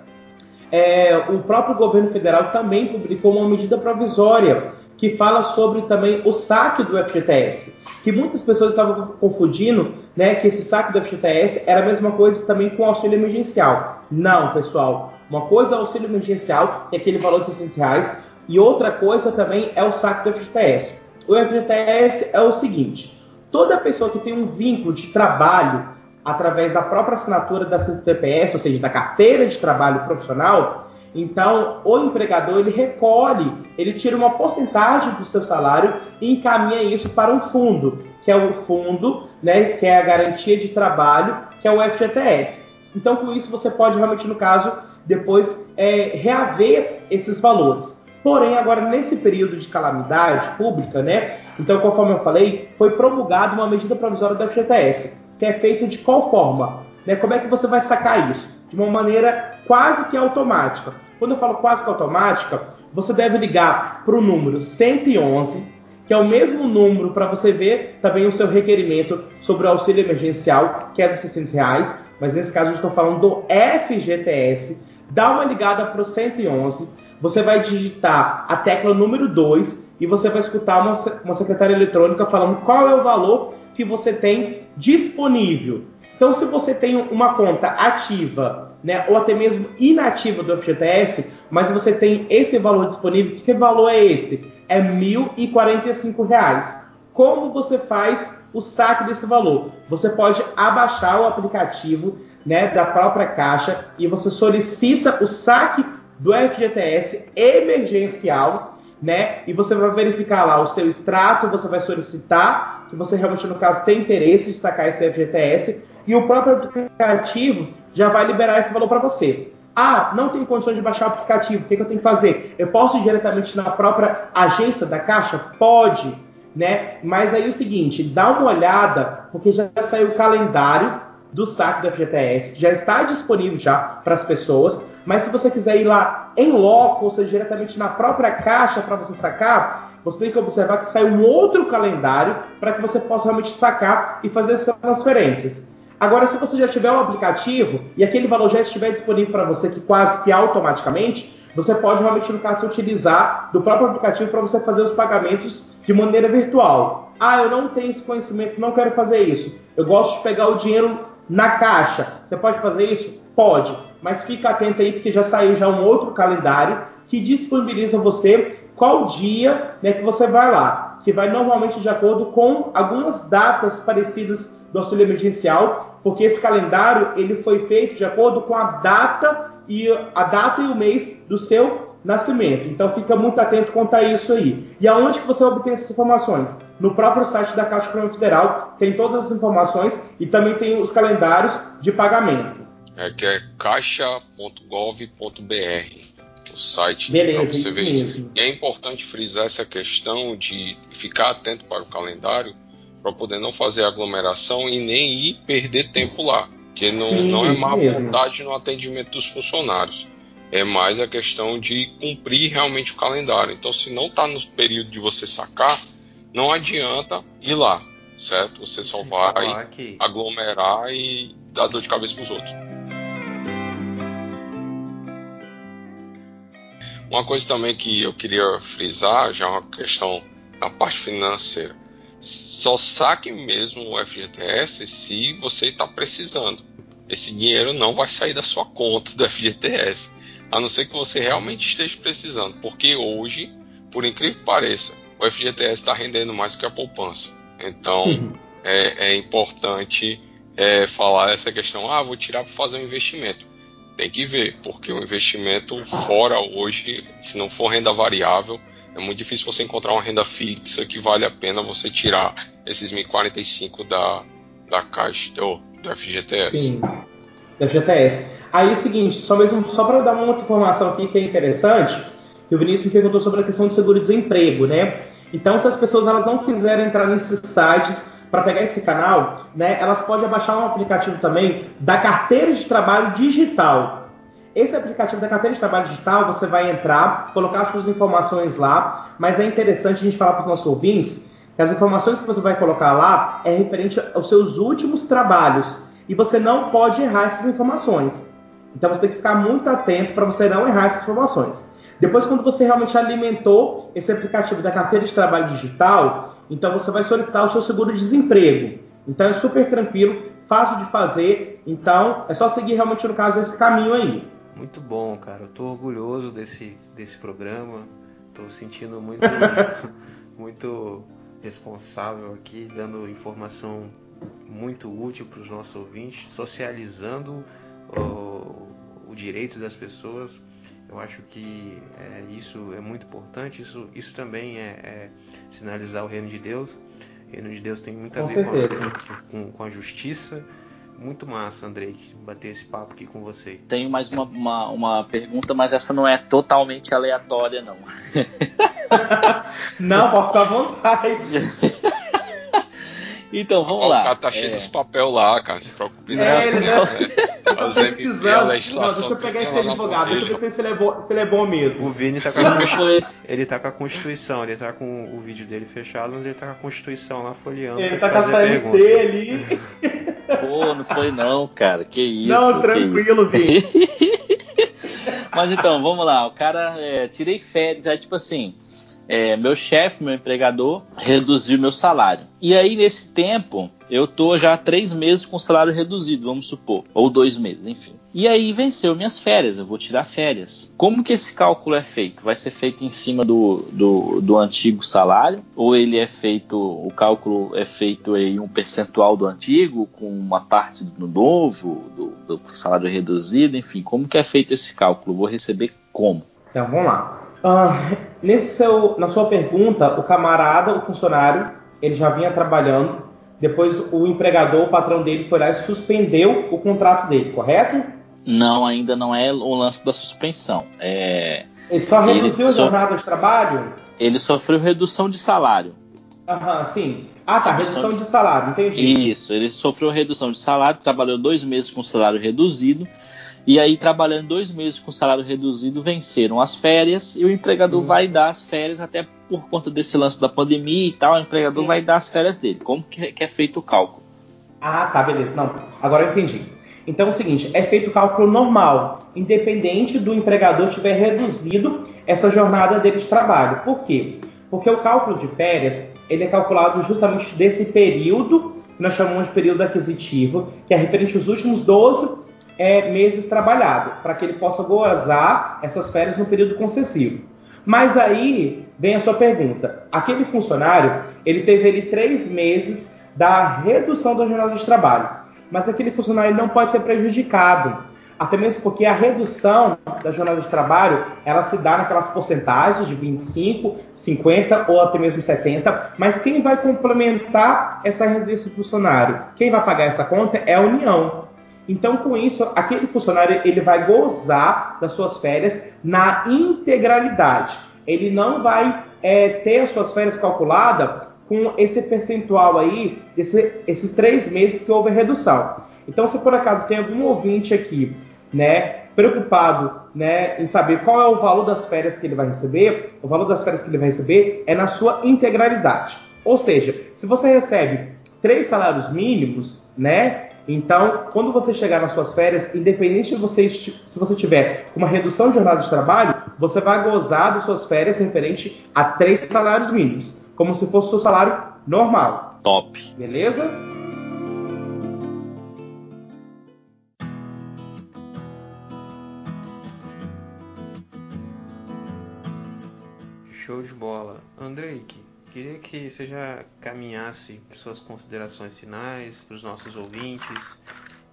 [SPEAKER 6] é, o próprio governo federal também publicou uma medida provisória que fala sobre também o saque do FGTS, que muitas pessoas estavam confundindo, né, que esse saque do FGTS era a mesma coisa também com o auxílio emergencial. Não, pessoal. Uma coisa é o auxílio emergencial, que é aquele valor de 600 reais, e outra coisa também é o saque do FGTS. O FGTS é o seguinte: toda pessoa que tem um vínculo de trabalho através da própria assinatura da CTPS, ou seja, da carteira de trabalho profissional, então, o empregador ele recolhe, ele tira uma porcentagem do seu salário e encaminha isso para um fundo, que é o fundo, né, que é a garantia de trabalho, que é o FGTS. Então, com isso você pode realmente, no caso, depois é, reaver esses valores. Porém, agora nesse período de calamidade pública, né? Então, conforme eu falei, foi promulgada uma medida provisória do FGTS, que é feita de qual forma? Né? Como é que você vai sacar isso? De uma maneira quase que automática. Quando eu falo quase que automática, você deve ligar para o número 111, que é o mesmo número para você ver também o seu requerimento sobre o auxílio emergencial, que é de 600 reais, mas nesse caso eu estou falando do FGTS. Dá uma ligada para o 111, você vai digitar a tecla número 2 e você vai escutar uma, uma secretária eletrônica falando qual é o valor que você tem disponível. Então, se você tem uma conta ativa né, ou até mesmo inativa do FGTS, mas você tem esse valor disponível, que valor é esse? É R$ 1.045. Como você faz o saque desse valor? Você pode abaixar o aplicativo né, da própria Caixa e você solicita o saque do FGTS emergencial né? E você vai verificar lá o seu extrato, você vai solicitar que você realmente, no caso, tem interesse de sacar esse FGTS e o próprio aplicativo já vai liberar esse valor para você. Ah, não tenho condições de baixar o aplicativo, o que, que eu tenho que fazer? Eu posso ir diretamente na própria agência da Caixa? Pode, né? Mas aí é o seguinte, dá uma olhada, porque já saiu o calendário do saque do FGTS, já está disponível já para as pessoas, mas se você quiser ir lá em loco, ou seja, diretamente na própria caixa para você sacar, você tem que observar que sai um outro calendário para que você possa realmente sacar e fazer essas transferências. Agora, se você já tiver o um aplicativo e aquele valor já estiver disponível para você que quase que automaticamente, você pode realmente, no caso, utilizar do próprio aplicativo para você fazer os pagamentos de maneira virtual. Ah, eu não tenho esse conhecimento, não quero fazer isso. Eu gosto de pegar o dinheiro na caixa. Você pode fazer isso? Pode. Mas fica atento aí, porque já saiu já um outro calendário que disponibiliza você qual dia né, que você vai lá. Que vai normalmente de acordo com algumas datas parecidas do auxílio emergencial, porque esse calendário ele foi feito de acordo com a data e a data e o mês do seu nascimento. Então fica muito atento quanto a isso aí. E aonde que você obtém essas informações? No próprio site da Caixa Econômica Federal tem todas as informações e também tem os calendários de pagamento.
[SPEAKER 5] É que é caixa.gov.br o site para você ver isso. E é importante frisar essa questão de ficar atento para o calendário para poder não fazer aglomeração e nem ir perder tempo lá. Que não, Sim, não é má vontade no atendimento dos funcionários. É mais a questão de cumprir realmente o calendário. Então, se não está no período de você sacar, não adianta ir lá, certo? Você só vai aglomerar e dar dor de cabeça para os outros. Uma coisa também que eu queria frisar, já é uma questão na parte financeira só saque mesmo o FGTS se você está precisando. Esse dinheiro não vai sair da sua conta do FGTS, a não ser que você realmente esteja precisando, porque hoje, por incrível que pareça, o FGTS está rendendo mais que a poupança. Então uhum. é, é, importante é, falar essa questão: ah, vou tirar para fazer um investimento. Tem que ver, porque o investimento fora hoje, se não for renda variável, é muito difícil você encontrar uma renda fixa que vale a pena você tirar esses 1045 da, da caixa do, FGTS. Sim,
[SPEAKER 6] do FGTS. Aí é o seguinte, só mesmo só para dar uma outra informação aqui que é interessante, que o Vinícius me perguntou sobre a questão do seguro-desemprego, né? Então, se as pessoas elas não quiserem entrar nesses sites para pegar esse canal, né, elas podem baixar um aplicativo também da carteira de trabalho digital. Esse aplicativo da carteira de trabalho digital, você vai entrar, colocar as suas informações lá, mas é interessante a gente falar para os nossos ouvintes que as informações que você vai colocar lá é referente aos seus últimos trabalhos e você não pode errar essas informações. Então você tem que ficar muito atento para você não errar essas informações. Depois, quando você realmente alimentou esse aplicativo da carteira de trabalho digital, então você vai solicitar o seu seguro-desemprego. Então é super tranquilo, fácil de fazer. Então é só seguir realmente no caso esse caminho aí.
[SPEAKER 2] Muito bom, cara. Eu tô orgulhoso desse, desse programa. Tô sentindo muito, muito responsável aqui, dando informação muito útil para os nossos ouvintes, socializando o, o, direito das pessoas. Eu acho que é, isso é muito importante. Isso, isso também é, é, sinalizar o reino de Deus. O reino de Deus tem muito a ver com, com, com a justiça muito massa, Andrei, bater esse papo aqui com você.
[SPEAKER 4] Tenho mais uma, uma, uma pergunta, mas essa não é totalmente aleatória, não.
[SPEAKER 6] não, posso ficar à vontade.
[SPEAKER 4] Então, vamos lá. O
[SPEAKER 5] cara tá cheio é... dos papel lá, cara. Se preocupe não. É, ele né?
[SPEAKER 6] As MP, a legislação. Não, deixa eu pegar esse advogado, deixa eu ver se ele, é bom, se ele é bom mesmo.
[SPEAKER 2] O Vini tá com a Constituição. ele tá com a Constituição, ele tá com o vídeo dele fechado, mas ele tá com a Constituição lá folheando.
[SPEAKER 6] Ele tá com a CLT ali.
[SPEAKER 4] Pô, não foi não, cara. Que isso.
[SPEAKER 6] Não, tranquilo, Vini.
[SPEAKER 4] mas então, vamos lá. O cara, é, tirei férias, é tipo assim é, meu chefe, meu empregador, reduziu meu salário. E aí, nesse tempo, eu tô já três meses com salário reduzido, vamos supor, ou dois meses, enfim. E aí venceu minhas férias, eu vou tirar férias. Como que esse cálculo é feito? Vai ser feito em cima do, do, do antigo salário? Ou ele é feito, o cálculo é feito em um percentual do antigo, com uma parte do novo, do, do salário reduzido, enfim, como que é feito esse cálculo? Vou receber como?
[SPEAKER 6] Então vamos lá. Ah, nesse seu, na sua pergunta, o camarada, o funcionário, ele já vinha trabalhando, depois o empregador, o patrão dele, foi lá e suspendeu o contrato dele, correto?
[SPEAKER 4] Não, ainda não é o lance da suspensão. É...
[SPEAKER 6] Ele só reduziu ele a jornada de trabalho?
[SPEAKER 4] Ele sofreu redução de salário.
[SPEAKER 6] Aham, sim. Ah, tá, redução, redução de... de salário, entendi.
[SPEAKER 4] Isso, ele sofreu redução de salário, trabalhou dois meses com salário reduzido, e aí, trabalhando dois meses com salário reduzido, venceram as férias, e o empregador uhum. vai dar as férias, até por conta desse lance da pandemia e tal, o empregador vai dar as férias dele. Como que é feito o cálculo?
[SPEAKER 6] Ah, tá, beleza. Não, agora eu entendi. Então é o seguinte, é feito o cálculo normal, independente do empregador tiver reduzido essa jornada dele de trabalho. Por quê? Porque o cálculo de férias, ele é calculado justamente desse período, que nós chamamos de período aquisitivo, que é referente aos últimos 12 é, meses trabalhados, para que ele possa gozar essas férias no período concessivo. Mas aí vem a sua pergunta. Aquele funcionário, ele teve ali três meses da redução da jornada de trabalho mas aquele funcionário não pode ser prejudicado. Até mesmo porque a redução da jornada de trabalho, ela se dá naquelas porcentagens de 25, 50 ou até mesmo 70, mas quem vai complementar essa renda desse funcionário? Quem vai pagar essa conta é a União. Então, com isso, aquele funcionário ele vai gozar das suas férias na integralidade. Ele não vai é, ter as suas férias calculadas com esse percentual aí, esse, esses três meses que houve redução. Então, se por acaso tem algum ouvinte aqui, né, preocupado, né, em saber qual é o valor das férias que ele vai receber, o valor das férias que ele vai receber é na sua integralidade. Ou seja, se você recebe três salários mínimos, né, então, quando você chegar nas suas férias, independente de você, se você tiver uma redução de jornada de trabalho, você vai gozar das suas férias referente a três salários mínimos como se fosse o seu salário normal.
[SPEAKER 4] Top.
[SPEAKER 6] Beleza?
[SPEAKER 2] Show de bola. Andreik, queria que você já caminhasse para suas considerações finais, para os nossos ouvintes.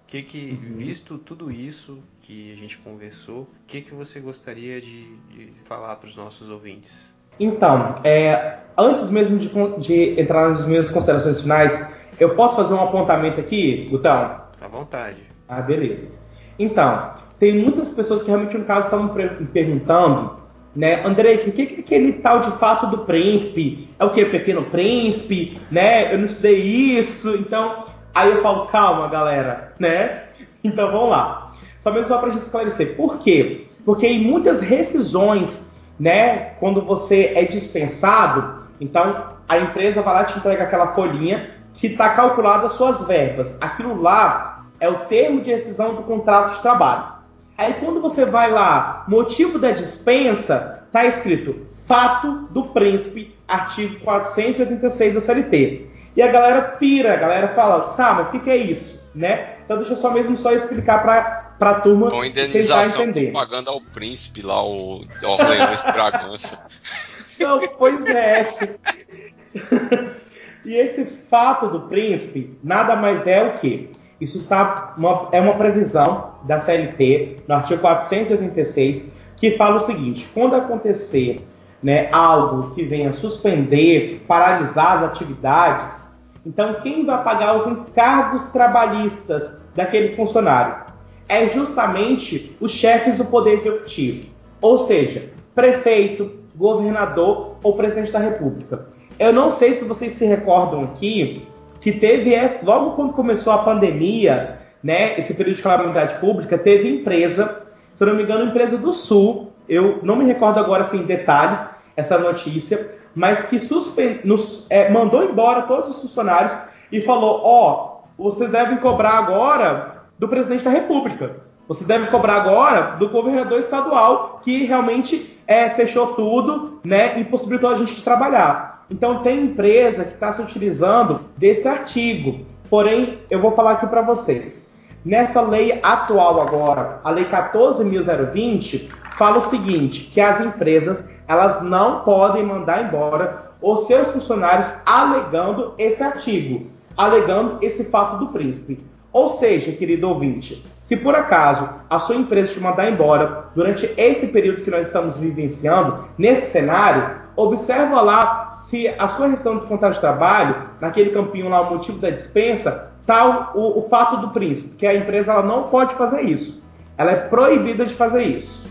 [SPEAKER 2] Que que, uhum. visto tudo isso que a gente conversou, o que, que você gostaria de, de falar para os nossos ouvintes?
[SPEAKER 6] Então, é, antes mesmo de, de, entrar nas minhas considerações finais, eu posso fazer um apontamento aqui, Gutão?
[SPEAKER 2] À vontade.
[SPEAKER 6] Ah, beleza. Então, tem muitas pessoas que realmente no caso estavam me perguntando, né, Andrei, o que, que é aquele tal de fato do príncipe? É o que? Pequeno príncipe? Né? Eu não estudei isso, então. Aí eu falo, calma, galera, né? Então vamos lá. Só mesmo só pra gente esclarecer. Por quê? Porque em muitas rescisões né? Quando você é dispensado, então a empresa vai lá te entrega aquela folhinha que está calculada as suas verbas. Aquilo lá é o termo de rescisão do contrato de trabalho. Aí quando você vai lá, motivo da dispensa, está escrito fato do príncipe, artigo 486 da CLT. E a galera pira, a galera fala, tá, mas o que, que é isso? Né? Então deixa eu só mesmo só explicar para para a turma
[SPEAKER 5] Uma indenização pagando ao príncipe lá, o Orleans de Bragança.
[SPEAKER 6] Não, pois é. e esse fato do príncipe nada mais é o que? Isso está uma, é uma previsão da CLT, no artigo 486, que fala o seguinte: quando acontecer né, algo que venha suspender, paralisar as atividades, então quem vai pagar os encargos trabalhistas daquele funcionário? é justamente os chefes do Poder Executivo, ou seja, prefeito, governador ou presidente da República. Eu não sei se vocês se recordam aqui que teve, logo quando começou a pandemia, né, esse período de calamidade pública, teve empresa, se não me engano, empresa do Sul, eu não me recordo agora assim, em detalhes essa notícia, mas que nos, é, mandou embora todos os funcionários e falou: ó, oh, vocês devem cobrar agora do presidente da República. Você deve cobrar agora do governador estadual que realmente é, fechou tudo, né, e possibilitou a gente trabalhar. Então tem empresa que está se utilizando desse artigo. Porém, eu vou falar aqui para vocês. Nessa lei atual agora, a lei 14.020, fala o seguinte, que as empresas elas não podem mandar embora os seus funcionários alegando esse artigo, alegando esse fato do príncipe. Ou seja, querido ouvinte, Se por acaso a sua empresa te mandar embora durante esse período que nós estamos vivenciando, nesse cenário, observa lá se a sua questão de contrato de trabalho, naquele campinho lá, o motivo da dispensa, está o, o fato do príncipe, que a empresa ela não pode fazer isso. Ela é proibida de fazer isso.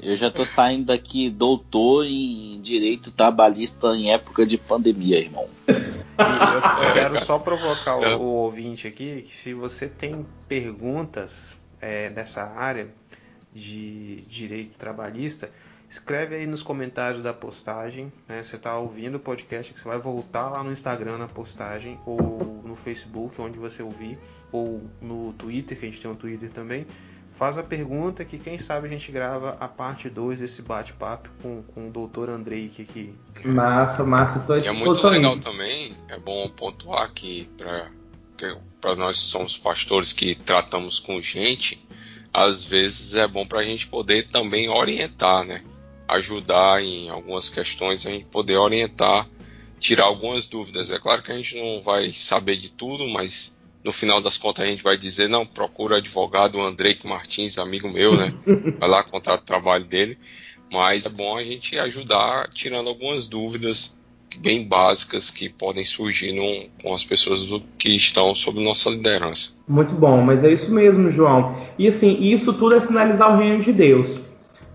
[SPEAKER 4] Eu já tô saindo daqui doutor em direito trabalhista em época de pandemia, irmão.
[SPEAKER 2] Eu, eu quero só provocar o, o, ouvinte aqui que se você tem perguntas é, dessa área de direito trabalhista, escreve aí nos comentários da postagem. Né? Você está ouvindo o podcast, que você vai voltar lá no Instagram na postagem, ou no Facebook, onde você ouvir, ou no Twitter, que a gente tem um Twitter também faz a pergunta que quem sabe a gente grava a parte 2 desse bate-papo com, com o doutor Andrei aqui.
[SPEAKER 6] Massa, massa, tô
[SPEAKER 5] E é muito legal também, é bom pontuar que para nós que somos pastores que tratamos com gente, às vezes é bom para a gente poder também orientar, né? Ajudar em algumas questões, a gente poder orientar, tirar algumas dúvidas. É claro que a gente não vai saber de tudo, mas no final das contas a gente vai dizer, não, procura advogado Andrei Martins, amigo meu, né? Vai lá contrata o trabalho dele. Mas é bom a gente ajudar tirando algumas dúvidas bem básicas que podem surgir no, com as pessoas do, que estão sob nossa liderança.
[SPEAKER 6] Muito bom, mas é isso mesmo, João. E assim, isso tudo é sinalizar o reino de Deus,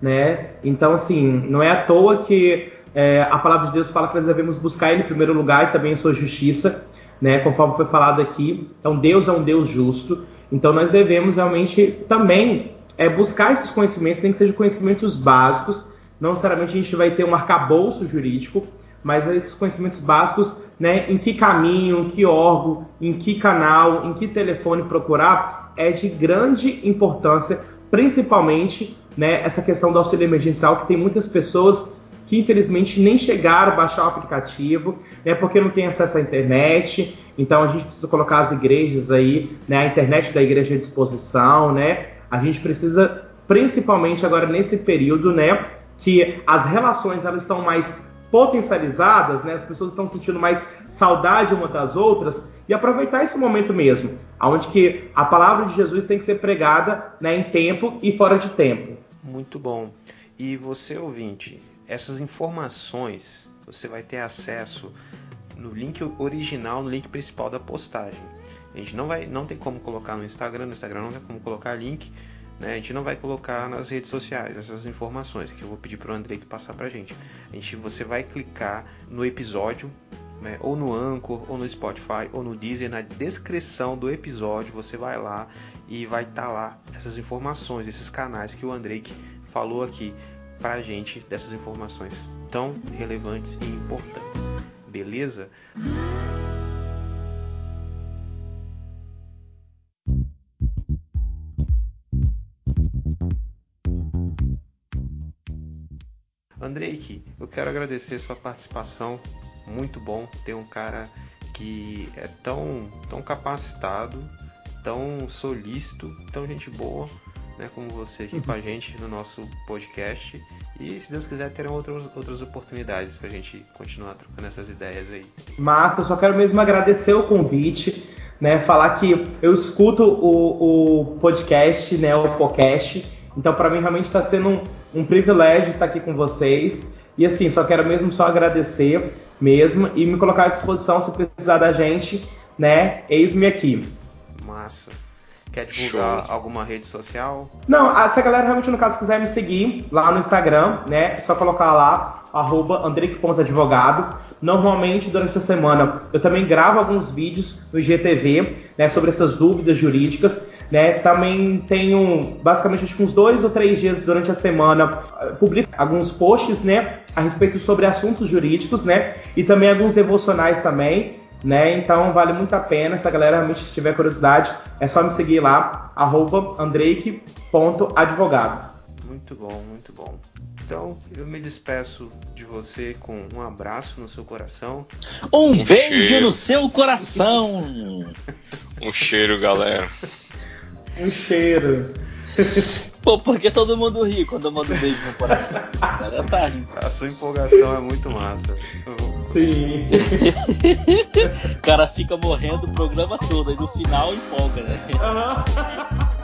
[SPEAKER 6] né? Então, assim, não é à toa que é, a palavra de Deus fala que nós devemos buscar Ele em primeiro lugar e também a sua justiça né? Conforme foi falado aqui, então Deus é um Deus justo. Então nós devemos realmente também é, buscar esses conhecimentos, nem que sejam conhecimentos básicos. Não necessariamente a gente vai ter um arcabouço jurídico, mas esses conhecimentos básicos, né? Em que caminho, em que órgão, em que canal, em que telefone procurar, é de grande importância, principalmente, né? Essa questão do auxílio emergencial que tem muitas pessoas que infelizmente nem chegaram a baixar o aplicativo, né, porque não tem acesso à internet. Então a gente precisa colocar as igrejas aí, né, a internet da igreja à disposição, né? A gente precisa, principalmente agora nesse período, né, que as relações elas estão mais potencializadas, né? As pessoas estão sentindo mais saudade uma das outras e aproveitar esse momento mesmo, aonde que a palavra de Jesus tem que ser pregada, né, em tempo e fora de tempo.
[SPEAKER 2] Muito bom. E você ouvinte, essas informações você vai ter acesso no link original, no link principal da postagem. A gente não vai, não tem como colocar no Instagram, no Instagram não tem como colocar link, né? A gente não vai colocar nas redes sociais essas informações que eu vou pedir para o Andrei passar para a gente. A gente, você vai clicar no episódio, né? ou no Anchor, ou no Spotify, ou no Deezer, na descrição do episódio você vai lá e vai estar tá lá essas informações, esses canais que o Andrei falou aqui para a gente dessas informações tão relevantes e importantes. Beleza? Andrei, eu quero agradecer sua participação. Muito bom ter um cara que é tão, tão capacitado, tão solícito, tão gente boa né, como você aqui com a gente no nosso podcast. E se Deus quiser, terão outras, outras oportunidades para a gente continuar trocando essas ideias aí.
[SPEAKER 6] Massa, eu só quero mesmo agradecer o convite, né, falar que eu escuto o, o podcast, né, o podcast. Então, para mim, realmente está sendo um, um privilégio estar aqui com vocês. E assim, só quero mesmo só agradecer mesmo e me colocar à disposição se precisar da gente, né? Eis-me aqui.
[SPEAKER 2] Massa. Quer divulgar Show. alguma rede social?
[SPEAKER 6] Não, se a galera realmente, no caso, quiser me seguir lá no Instagram, né? É só colocar lá, arroba Andrique.advogado. Normalmente, durante a semana, eu também gravo alguns vídeos no IGTV, né? Sobre essas dúvidas jurídicas. Né, também tenho basicamente acho que uns dois ou três dias durante a semana publico alguns posts né, a respeito sobre assuntos jurídicos né, e também alguns devocionais também né? Então vale muito a pena. Se a galera realmente tiver curiosidade, é só me seguir lá, andreike.advogado.
[SPEAKER 2] Muito bom, muito bom. Então, eu me despeço de você com um abraço no seu coração.
[SPEAKER 4] Um, um beijo cheiro. no seu coração.
[SPEAKER 5] um cheiro, galera.
[SPEAKER 6] Um cheiro.
[SPEAKER 4] Pô, por que todo mundo ri quando eu mando um beijo no coração? Agora tá rindo.
[SPEAKER 2] A sua empolgação é muito massa.
[SPEAKER 6] Sim.
[SPEAKER 4] o cara fica morrendo o programa todo, e no final empolga, né?
[SPEAKER 6] Aham.